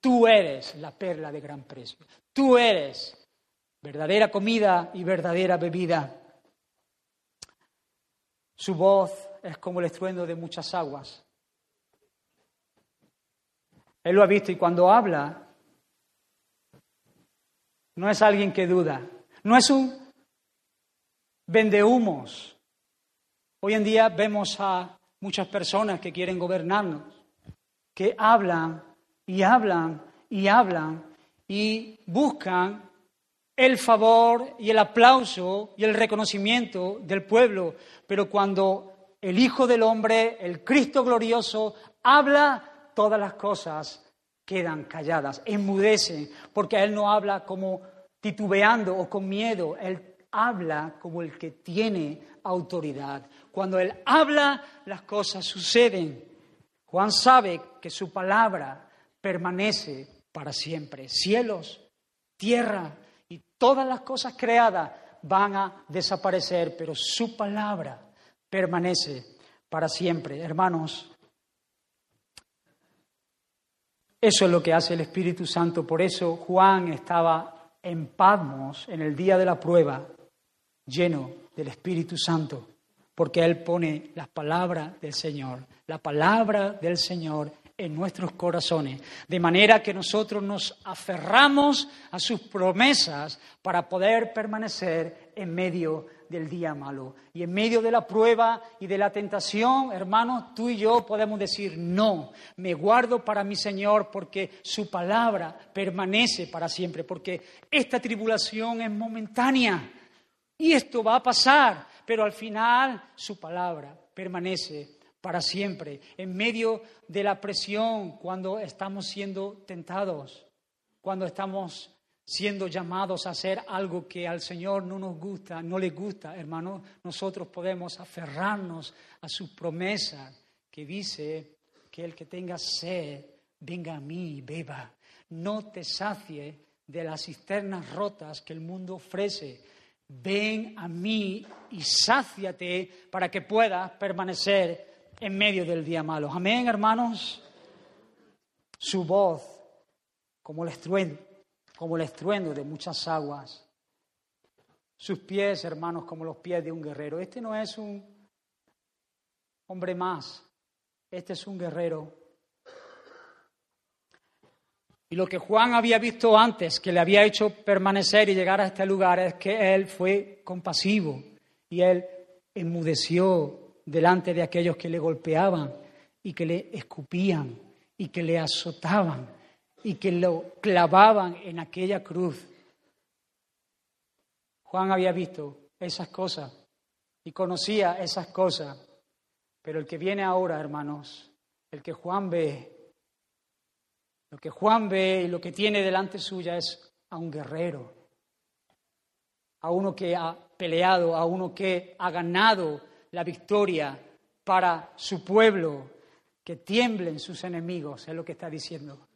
tú eres la perla de gran precio, tú eres verdadera comida y verdadera bebida. Su voz es como el estruendo de muchas aguas. Él lo ha visto y cuando habla, no es alguien que duda, no es un vendehumos. Hoy en día vemos a muchas personas que quieren gobernarnos, que hablan y hablan y hablan y buscan el favor y el aplauso y el reconocimiento del pueblo, pero cuando el Hijo del Hombre, el Cristo glorioso, habla, todas las cosas quedan calladas, enmudecen, porque Él no habla como titubeando o con miedo, Él habla como el que tiene autoridad. Cuando Él habla, las cosas suceden. Juan sabe que su palabra permanece para siempre. Cielos, tierra, Todas las cosas creadas van a desaparecer, pero su palabra permanece para siempre. Hermanos, eso es lo que hace el Espíritu Santo. Por eso Juan estaba en Patmos en el día de la prueba, lleno del Espíritu Santo, porque Él pone las palabras del Señor, la palabra del Señor en nuestros corazones, de manera que nosotros nos aferramos a sus promesas para poder permanecer en medio del día malo. Y en medio de la prueba y de la tentación, hermanos, tú y yo podemos decir, no, me guardo para mi Señor porque su palabra permanece para siempre, porque esta tribulación es momentánea y esto va a pasar, pero al final su palabra permanece para siempre, en medio de la presión, cuando estamos siendo tentados, cuando estamos siendo llamados a hacer algo que al Señor no nos gusta, no le gusta, hermano, nosotros podemos aferrarnos a su promesa que dice que el que tenga sed venga a mí y beba. No te sacie de las cisternas rotas que el mundo ofrece. Ven a mí y sáciate para que puedas permanecer en medio del día malo. Amén, hermanos. Su voz, como el estruendo, como el estruendo de muchas aguas. Sus pies, hermanos, como los pies de un guerrero. Este no es un hombre más. Este es un guerrero y lo que Juan había visto antes, que le había hecho permanecer y llegar a este lugar, es que él fue compasivo y él enmudeció delante de aquellos que le golpeaban y que le escupían y que le azotaban y que lo clavaban en aquella cruz. Juan había visto esas cosas y conocía esas cosas, pero el que viene ahora, hermanos, el que Juan ve, lo que Juan ve y lo que tiene delante suya es a un guerrero, a uno que ha peleado, a uno que ha ganado la victoria para su pueblo, que tiemblen sus enemigos, es lo que está diciendo.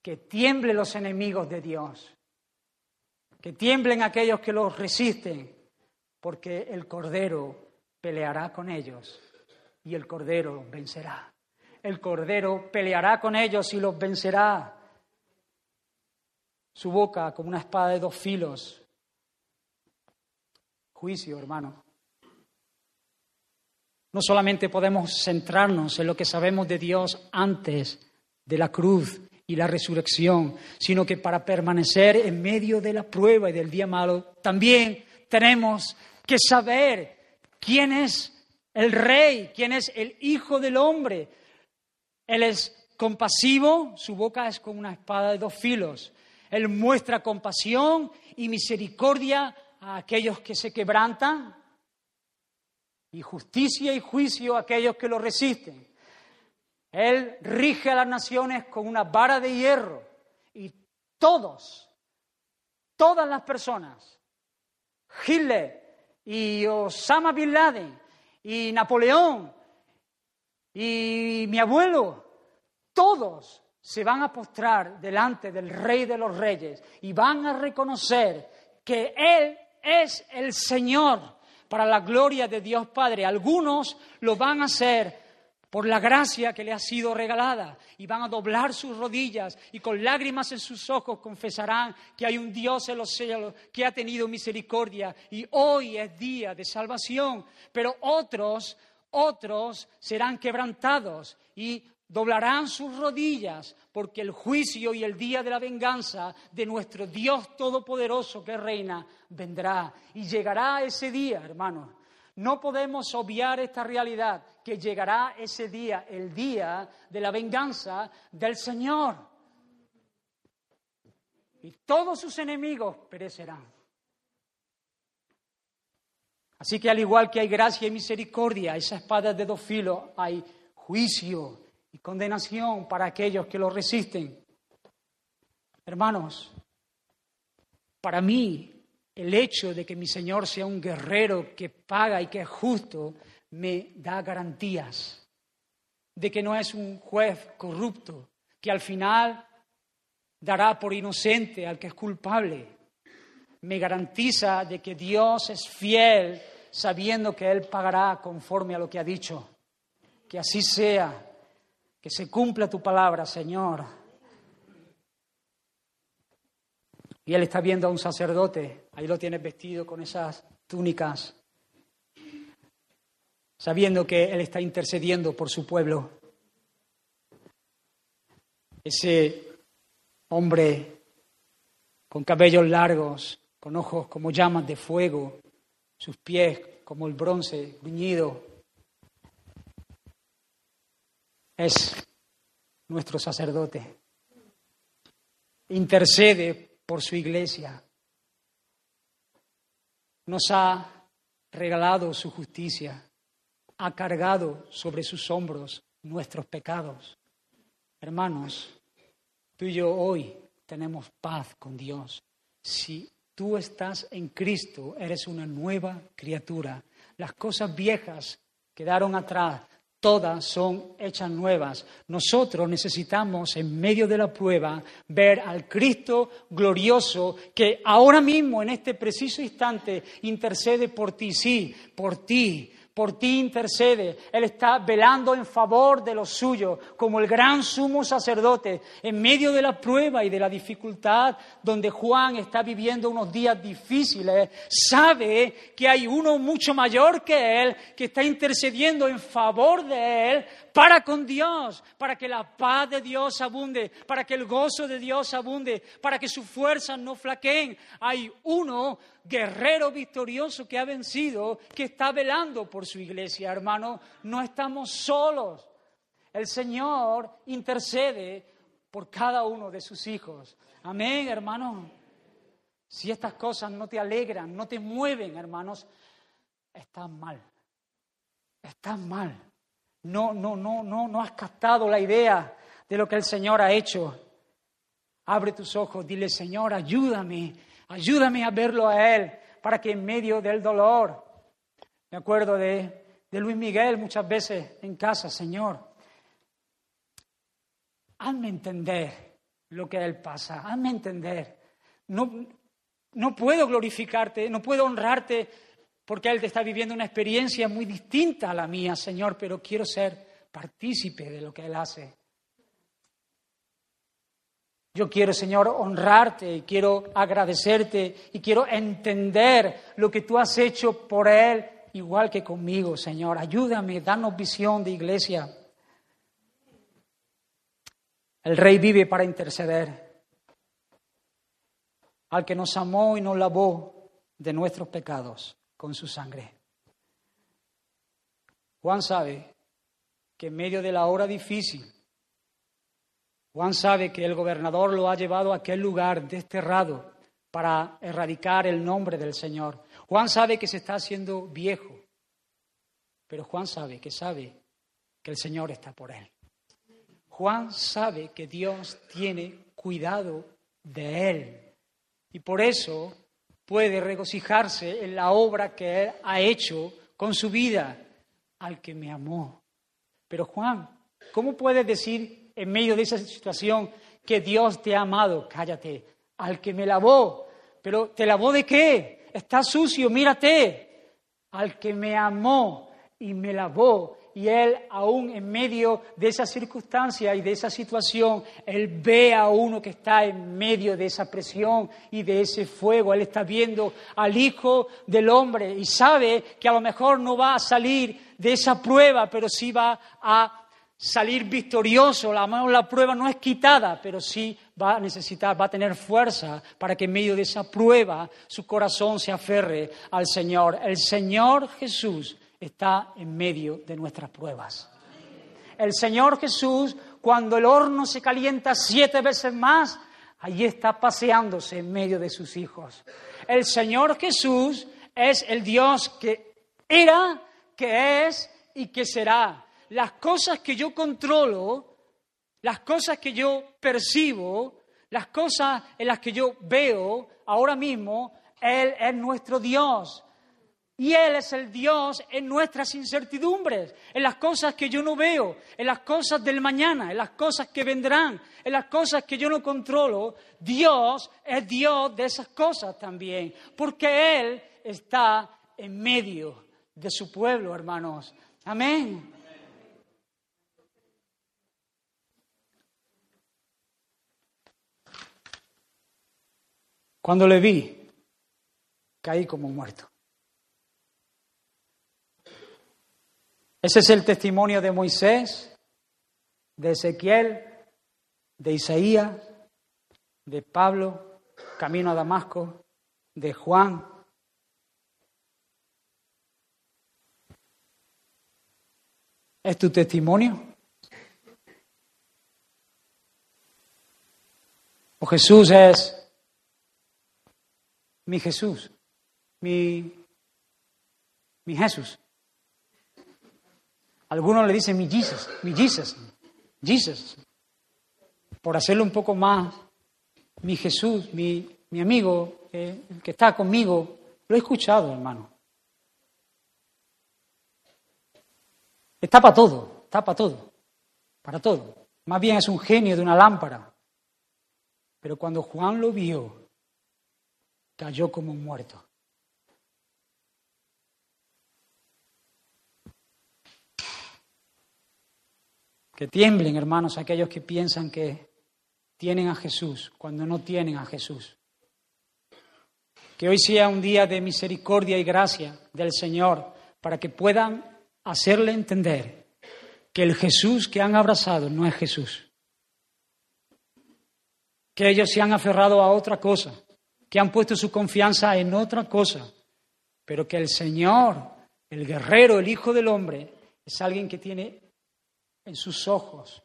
Que tiemblen los enemigos de Dios, que tiemblen aquellos que los resisten, porque el Cordero peleará con ellos y el Cordero vencerá el Cordero peleará con ellos y los vencerá. Su boca como una espada de dos filos. Juicio, hermano. No solamente podemos centrarnos en lo que sabemos de Dios antes de la cruz y la resurrección, sino que para permanecer en medio de la prueba y del día malo, también tenemos que saber quién es el rey, quién es el Hijo del Hombre, él es compasivo, su boca es como una espada de dos filos. Él muestra compasión y misericordia a aquellos que se quebrantan y justicia y juicio a aquellos que lo resisten. Él rige a las naciones con una vara de hierro y todos, todas las personas, Hitler y Osama Bin Laden y Napoleón y mi abuelo, todos se van a postrar delante del Rey de los Reyes y van a reconocer que Él es el Señor para la gloria de Dios Padre. Algunos lo van a hacer por la gracia que le ha sido regalada y van a doblar sus rodillas y con lágrimas en sus ojos confesarán que hay un Dios en los cielos que ha tenido misericordia y hoy es día de salvación. Pero otros otros serán quebrantados y doblarán sus rodillas, porque el juicio y el día de la venganza de nuestro Dios Todopoderoso que reina vendrá. Y llegará ese día, hermanos. No podemos obviar esta realidad, que llegará ese día, el día de la venganza del Señor. Y todos sus enemigos perecerán. Así que al igual que hay gracia y misericordia, esa espada de dos filos, hay juicio y condenación para aquellos que lo resisten. Hermanos, para mí el hecho de que mi Señor sea un guerrero que paga y que es justo me da garantías de que no es un juez corrupto, que al final dará por inocente al que es culpable. Me garantiza de que Dios es fiel sabiendo que Él pagará conforme a lo que ha dicho. Que así sea, que se cumpla tu palabra, Señor. Y Él está viendo a un sacerdote, ahí lo tienes vestido con esas túnicas, sabiendo que Él está intercediendo por su pueblo. Ese hombre con cabellos largos, con ojos como llamas de fuego, sus pies como el bronce bruñido. Es nuestro sacerdote. Intercede por su iglesia. Nos ha regalado su justicia. Ha cargado sobre sus hombros nuestros pecados. Hermanos, tú y yo hoy tenemos paz con Dios si Tú estás en Cristo, eres una nueva criatura. Las cosas viejas quedaron atrás, todas son hechas nuevas. Nosotros necesitamos, en medio de la prueba, ver al Cristo glorioso que ahora mismo, en este preciso instante, intercede por ti, sí, por ti, por ti intercede. Él está velando en favor de los suyos, como el gran sumo sacerdote, en medio de la prueba y de la dificultad, donde Juan está viviendo unos días difíciles, sabe que hay uno mucho mayor que él, que está intercediendo en favor de él, para con Dios, para que la paz de Dios abunde, para que el gozo de Dios abunde, para que sus fuerzas no flaqueen. Hay uno guerrero victorioso que ha vencido, que está velando por su iglesia, hermano. No estamos solos. El Señor intercede por cada uno de sus hijos. Amén, hermano. Si estas cosas no te alegran, no te mueven, hermanos, estás mal. Estás mal. No, no, no, no, no has captado la idea de lo que el Señor ha hecho. Abre tus ojos, dile, Señor, ayúdame Ayúdame a verlo a Él para que en medio del dolor, me acuerdo de, de Luis Miguel muchas veces en casa, Señor, hazme entender lo que Él pasa, hazme entender. No, no puedo glorificarte, no puedo honrarte porque Él te está viviendo una experiencia muy distinta a la mía, Señor, pero quiero ser partícipe de lo que Él hace. Yo quiero, Señor, honrarte y quiero agradecerte y quiero entender lo que tú has hecho por Él, igual que conmigo, Señor. Ayúdame, danos visión de iglesia. El Rey vive para interceder. Al que nos amó y nos lavó de nuestros pecados con su sangre. Juan sabe que en medio de la hora difícil, Juan sabe que el gobernador lo ha llevado a aquel lugar desterrado para erradicar el nombre del Señor. Juan sabe que se está haciendo viejo, pero Juan sabe que sabe que el Señor está por él. Juan sabe que Dios tiene cuidado de él y por eso puede regocijarse en la obra que él ha hecho con su vida al que me amó. Pero Juan, ¿cómo puedes decir en medio de esa situación que Dios te ha amado. Cállate, al que me lavó. Pero ¿te lavó de qué? Está sucio, mírate. Al que me amó y me lavó. Y Él, aún en medio de esa circunstancia y de esa situación, Él ve a uno que está en medio de esa presión y de ese fuego. Él está viendo al Hijo del Hombre y sabe que a lo mejor no va a salir de esa prueba, pero sí va a salir victorioso, la, la prueba no es quitada, pero sí va a necesitar, va a tener fuerza para que en medio de esa prueba su corazón se aferre al Señor. El Señor Jesús está en medio de nuestras pruebas. El Señor Jesús, cuando el horno se calienta siete veces más, allí está paseándose en medio de sus hijos. El Señor Jesús es el Dios que era, que es y que será las cosas que yo controlo, las cosas que yo percibo, las cosas en las que yo veo ahora mismo, Él es nuestro Dios. Y Él es el Dios en nuestras incertidumbres, en las cosas que yo no veo, en las cosas del mañana, en las cosas que vendrán, en las cosas que yo no controlo. Dios es Dios de esas cosas también, porque Él está en medio de su pueblo, hermanos. Amén. Cuando le vi, caí como muerto. Ese es el testimonio de Moisés, de Ezequiel, de Isaías, de Pablo, camino a Damasco, de Juan. ¿Es tu testimonio? ¿O Jesús es mi Jesús, mi, mi Jesús. Algunos le dicen mi Jesus, mi Jesus, Jesus. Por hacerlo un poco más, mi Jesús, mi, mi amigo, eh, el que está conmigo. Lo he escuchado, hermano. Está para todo. está para todo, para todo. Más bien es un genio de una lámpara. Pero cuando Juan lo vio, cayó como muerto. Que tiemblen, hermanos, aquellos que piensan que tienen a Jesús cuando no tienen a Jesús. Que hoy sea un día de misericordia y gracia del Señor para que puedan hacerle entender que el Jesús que han abrazado no es Jesús. Que ellos se han aferrado a otra cosa, que han puesto su confianza en otra cosa, pero que el Señor, el guerrero, el Hijo del Hombre, es alguien que tiene en sus ojos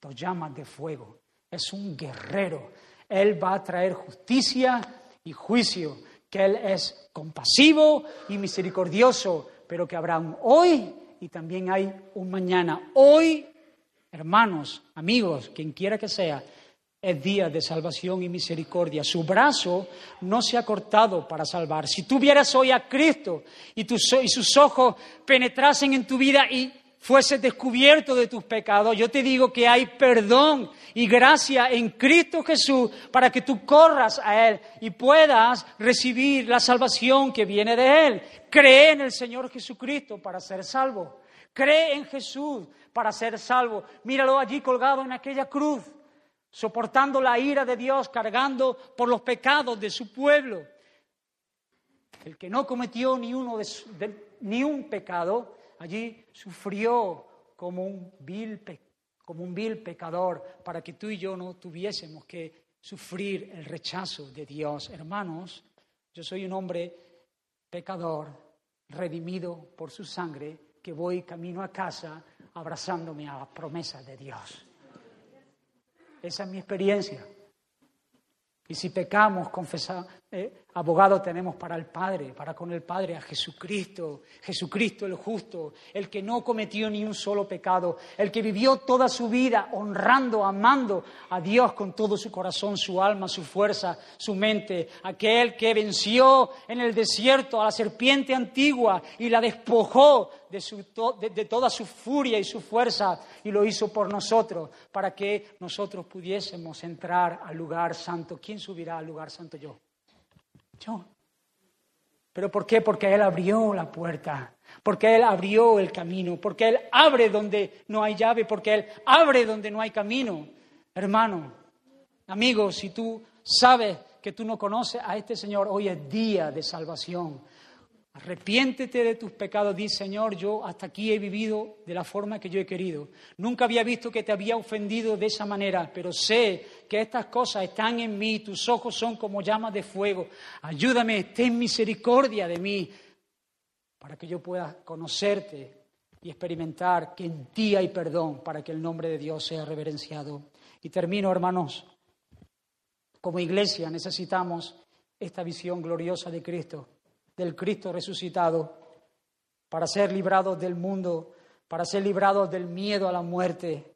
dos llamas de fuego. Es un guerrero. Él va a traer justicia y juicio, que Él es compasivo y misericordioso, pero que habrá un hoy y también hay un mañana. Hoy, hermanos, amigos, quien quiera que sea, es día de salvación y misericordia. Su brazo no se ha cortado para salvar. Si tú vieras hoy a Cristo y, y sus ojos penetrasen en tu vida y fuese descubierto de tus pecados, yo te digo que hay perdón y gracia en Cristo Jesús para que tú corras a Él y puedas recibir la salvación que viene de Él. Cree en el Señor Jesucristo para ser salvo. Cree en Jesús para ser salvo. Míralo allí colgado en aquella cruz, soportando la ira de Dios, cargando por los pecados de su pueblo. El que no cometió ni, uno ni un pecado, allí sufrió como un, vil, como un vil pecador para que tú y yo no tuviésemos que sufrir el rechazo de Dios. Hermanos, yo soy un hombre pecador, redimido por su sangre, que voy camino a casa abrazándome a la promesa de Dios. Esa es mi experiencia. Y si pecamos, confesamos, eh, abogado tenemos para el Padre, para con el Padre, a Jesucristo, Jesucristo el justo, el que no cometió ni un solo pecado, el que vivió toda su vida honrando, amando a Dios con todo su corazón, su alma, su fuerza, su mente, aquel que venció en el desierto a la serpiente antigua y la despojó de, su, de toda su furia y su fuerza y lo hizo por nosotros, para que nosotros pudiésemos entrar al lugar santo. ¿Quién subirá al lugar santo? Yo. ¿Pero por qué? Porque Él abrió la puerta, porque Él abrió el camino, porque Él abre donde no hay llave, porque Él abre donde no hay camino. Hermano, amigo, si tú sabes que tú no conoces a este Señor, hoy es día de salvación. Arrepiéntete de tus pecados, di Señor, yo hasta aquí he vivido de la forma que yo he querido. Nunca había visto que te había ofendido de esa manera, pero sé que estas cosas están en mí, tus ojos son como llamas de fuego. Ayúdame, ten misericordia de mí, para que yo pueda conocerte y experimentar que en ti hay perdón, para que el nombre de Dios sea reverenciado. Y termino, hermanos, como iglesia necesitamos esta visión gloriosa de Cristo del Cristo resucitado, para ser librados del mundo, para ser librados del miedo a la muerte,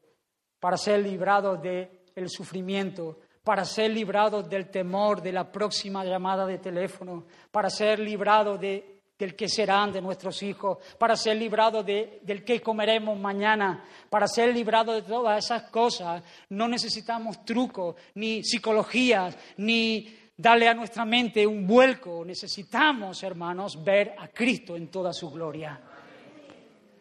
para ser librados del sufrimiento, para ser librados del temor de la próxima llamada de teléfono, para ser librados de, del que serán de nuestros hijos, para ser librados de, del que comeremos mañana, para ser librados de todas esas cosas. No necesitamos trucos, ni psicologías, ni darle a nuestra mente un vuelco. Necesitamos, hermanos, ver a Cristo en toda su gloria.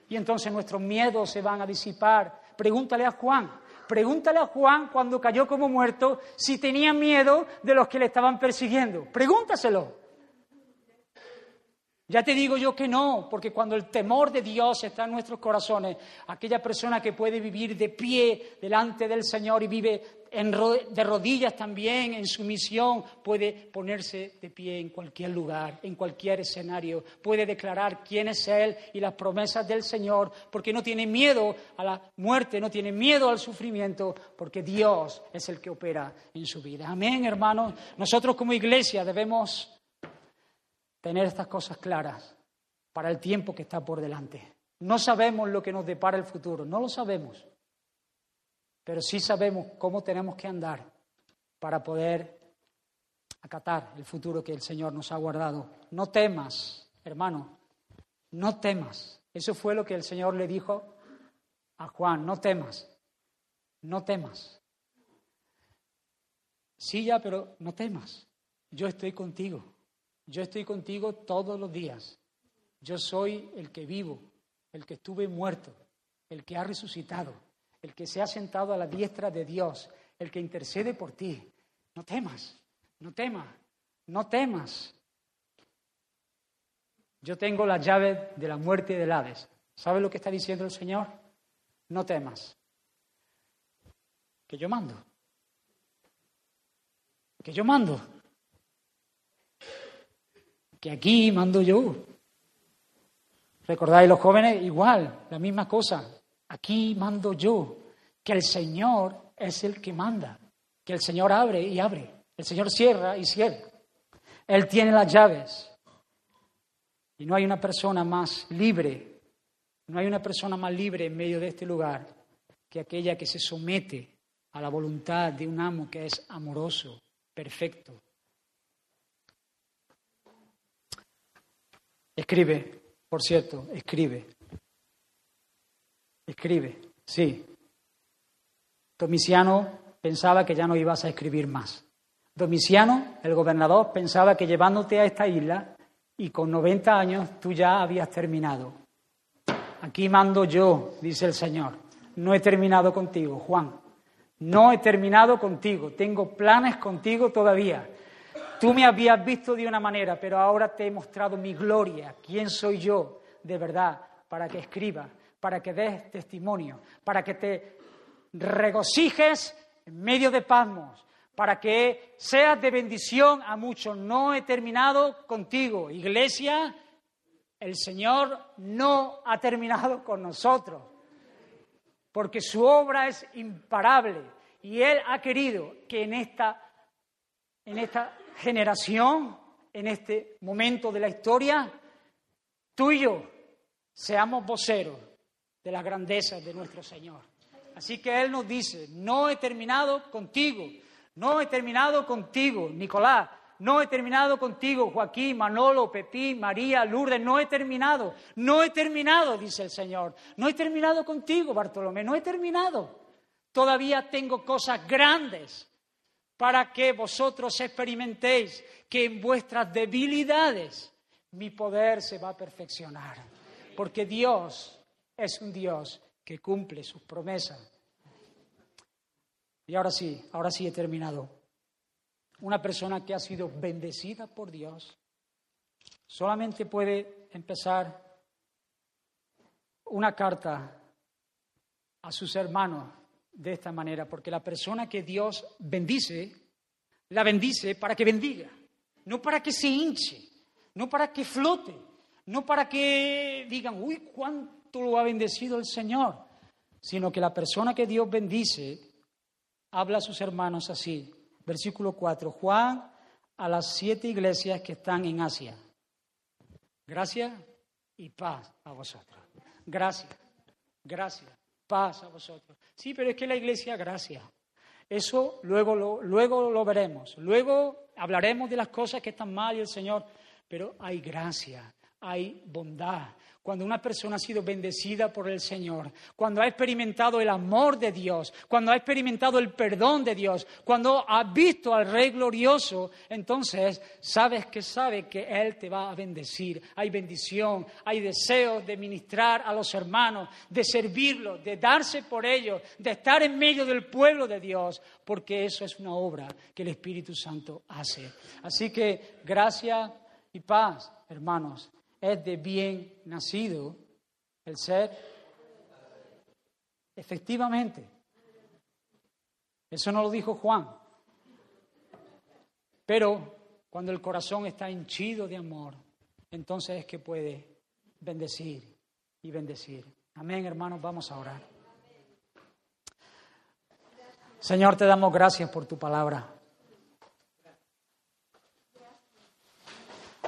Y entonces nuestros miedos se van a disipar. Pregúntale a Juan, pregúntale a Juan cuando cayó como muerto si tenía miedo de los que le estaban persiguiendo. Pregúntaselo. Ya te digo yo que no, porque cuando el temor de Dios está en nuestros corazones, aquella persona que puede vivir de pie delante del Señor y vive de rodillas también en su misión, puede ponerse de pie en cualquier lugar, en cualquier escenario, puede declarar quién es Él y las promesas del Señor, porque no tiene miedo a la muerte, no tiene miedo al sufrimiento, porque Dios es el que opera en su vida. Amén, hermanos. Nosotros como iglesia debemos tener estas cosas claras para el tiempo que está por delante. No sabemos lo que nos depara el futuro, no lo sabemos, pero sí sabemos cómo tenemos que andar para poder acatar el futuro que el Señor nos ha guardado. No temas, hermano, no temas. Eso fue lo que el Señor le dijo a Juan, no temas, no temas. Sí, ya, pero no temas. Yo estoy contigo. Yo estoy contigo todos los días. Yo soy el que vivo, el que estuve muerto, el que ha resucitado, el que se ha sentado a la diestra de Dios, el que intercede por ti. No temas, no temas, no temas. Yo tengo la llave de la muerte y del Hades. ¿Sabe lo que está diciendo el Señor? No temas. Que yo mando. Que yo mando. Aquí mando yo. ¿Recordáis los jóvenes? Igual, la misma cosa. Aquí mando yo. Que el Señor es el que manda. Que el Señor abre y abre. El Señor cierra y cierra. Él tiene las llaves. Y no hay una persona más libre, no hay una persona más libre en medio de este lugar que aquella que se somete a la voluntad de un amo que es amoroso, perfecto. Escribe, por cierto, escribe. Escribe, sí. Domiciano pensaba que ya no ibas a escribir más. Domiciano, el gobernador, pensaba que llevándote a esta isla y con 90 años tú ya habías terminado. Aquí mando yo, dice el Señor. No he terminado contigo, Juan. No he terminado contigo. Tengo planes contigo todavía. Tú me habías visto de una manera, pero ahora te he mostrado mi gloria. ¿Quién soy yo de verdad? Para que escribas, para que des testimonio, para que te regocijes en medio de pasmos, para que seas de bendición a muchos. No he terminado contigo. Iglesia, el Señor no ha terminado con nosotros, porque su obra es imparable y Él ha querido que en esta, en esta generación, en este momento de la historia, tú y yo seamos voceros de las grandezas de nuestro Señor. Así que Él nos dice, no he terminado contigo, no he terminado contigo, Nicolás. No he terminado contigo, Joaquín, Manolo, Pepín, María, Lourdes. No he terminado. No he terminado, dice el Señor. No he terminado contigo, Bartolomé. No he terminado. Todavía tengo cosas grandes para que vosotros experimentéis que en vuestras debilidades mi poder se va a perfeccionar. Porque Dios es un Dios que cumple sus promesas y ahora sí, ahora sí he terminado. Una persona que ha sido bendecida por Dios solamente puede empezar una carta a sus hermanos de esta manera, porque la persona que Dios bendice, la bendice para que bendiga, no para que se hinche, no para que flote, no para que digan, uy, cuánto lo ha bendecido el Señor, sino que la persona que Dios bendice habla a sus hermanos así. Versículo 4. Juan a las siete iglesias que están en Asia. Gracias y paz a vosotros. Gracias, gracias, paz a vosotros. Sí, pero es que la iglesia, gracias. Eso luego lo, luego lo veremos. Luego hablaremos de las cosas que están mal y el Señor. Pero hay gracia, hay bondad, cuando una persona ha sido bendecida por el Señor, cuando ha experimentado el amor de Dios, cuando ha experimentado el perdón de Dios, cuando ha visto al Rey glorioso, entonces sabes que sabe que Él te va a bendecir. Hay bendición, hay deseo de ministrar a los hermanos, de servirlos, de darse por ellos, de estar en medio del pueblo de Dios, porque eso es una obra que el Espíritu Santo hace. Así que gracia y paz, hermanos, es de bien nacido el ser efectivamente. Eso no lo dijo Juan. Pero cuando el corazón está henchido de amor, entonces es que puede bendecir y bendecir. Amén, hermanos, vamos a orar. Señor, te damos gracias por tu palabra.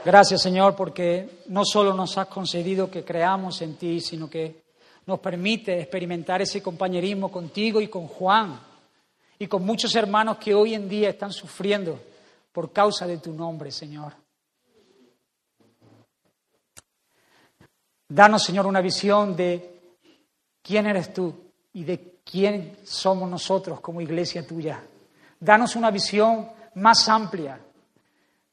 Gracias, Señor, porque no solo nos has concedido que creamos en ti, sino que nos permite experimentar ese compañerismo contigo y con Juan y con muchos hermanos que hoy en día están sufriendo por causa de tu nombre, Señor. Danos, Señor, una visión de quién eres tú y de quién somos nosotros como iglesia tuya. Danos una visión más amplia.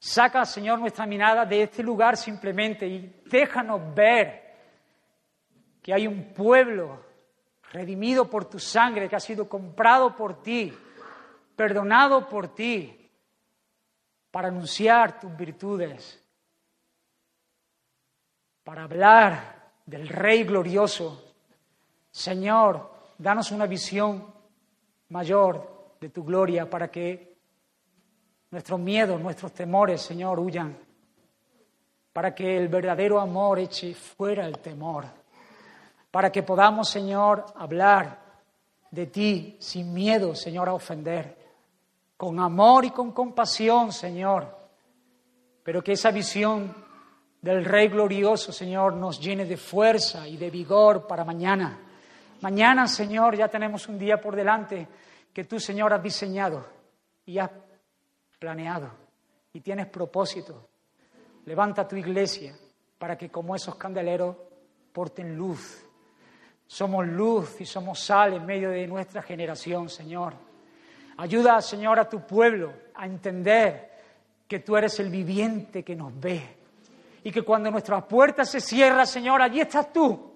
Saca, Señor, nuestra mirada de este lugar simplemente y déjanos ver que hay un pueblo redimido por tu sangre, que ha sido comprado por ti, perdonado por ti, para anunciar tus virtudes, para hablar del Rey glorioso. Señor, danos una visión mayor de tu gloria para que nuestros miedos, nuestros temores, Señor, huyan, para que el verdadero amor eche fuera el temor, para que podamos, Señor, hablar de ti sin miedo, Señor, a ofender, con amor y con compasión, Señor, pero que esa visión del Rey glorioso, Señor, nos llene de fuerza y de vigor para mañana. Mañana, Señor, ya tenemos un día por delante que tú, Señor, has diseñado y has planeado y tienes propósito. Levanta tu iglesia para que como esos candeleros porten luz. Somos luz y somos sal en medio de nuestra generación, Señor. Ayuda, Señor, a tu pueblo a entender que tú eres el viviente que nos ve y que cuando nuestra puerta se cierra, Señor, allí estás tú.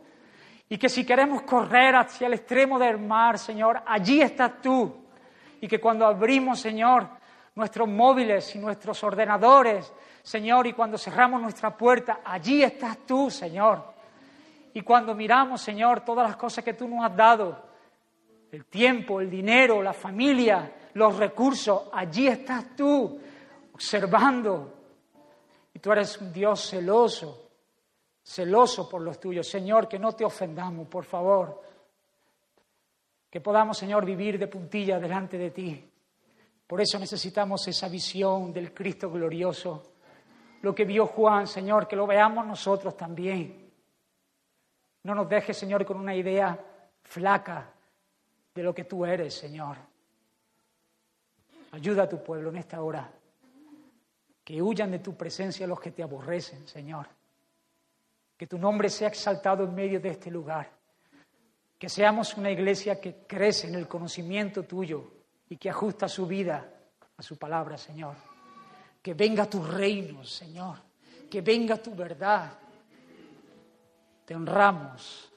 Y que si queremos correr hacia el extremo del mar, Señor, allí estás tú. Y que cuando abrimos, Señor, nuestros móviles y nuestros ordenadores, Señor, y cuando cerramos nuestra puerta, allí estás tú, Señor. Y cuando miramos, Señor, todas las cosas que tú nos has dado, el tiempo, el dinero, la familia, los recursos, allí estás tú, observando, y tú eres un Dios celoso, celoso por los tuyos. Señor, que no te ofendamos, por favor. Que podamos, Señor, vivir de puntilla delante de ti. Por eso necesitamos esa visión del Cristo glorioso. Lo que vio Juan, Señor, que lo veamos nosotros también. No nos dejes, Señor, con una idea flaca de lo que tú eres, Señor. Ayuda a tu pueblo en esta hora que huyan de tu presencia los que te aborrecen, Señor. Que tu nombre sea exaltado en medio de este lugar. Que seamos una iglesia que crece en el conocimiento tuyo y que ajusta su vida a su palabra, Señor. Que venga tu reino, Señor. Que venga tu verdad. Te honramos.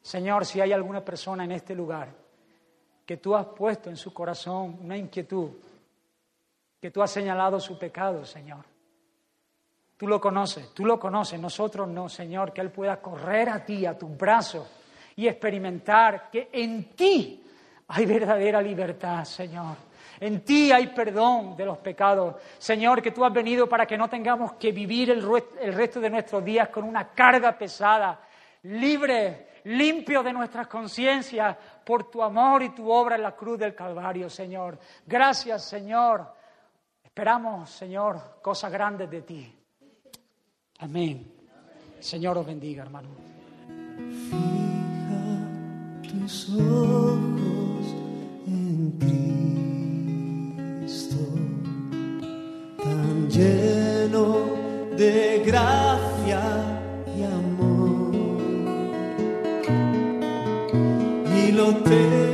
Señor, si hay alguna persona en este lugar que tú has puesto en su corazón una inquietud, que tú has señalado su pecado, Señor. Tú lo conoces, tú lo conoces, nosotros no, Señor, que Él pueda correr a ti, a tus brazos y experimentar que en ti hay verdadera libertad, Señor. En ti hay perdón de los pecados. Señor, que tú has venido para que no tengamos que vivir el, resto de nuestros días con una carga pesada, libre, limpio de nuestras conciencias por tu amor y tu obra en la cruz del Calvario, Señor. Gracias, Señor Esperamos, Señor, cosas grandes de ti. Amén. Señor os bendiga, hermano. Fija tus ojos Cristo, tan lleno de gracia y amor. Y lo te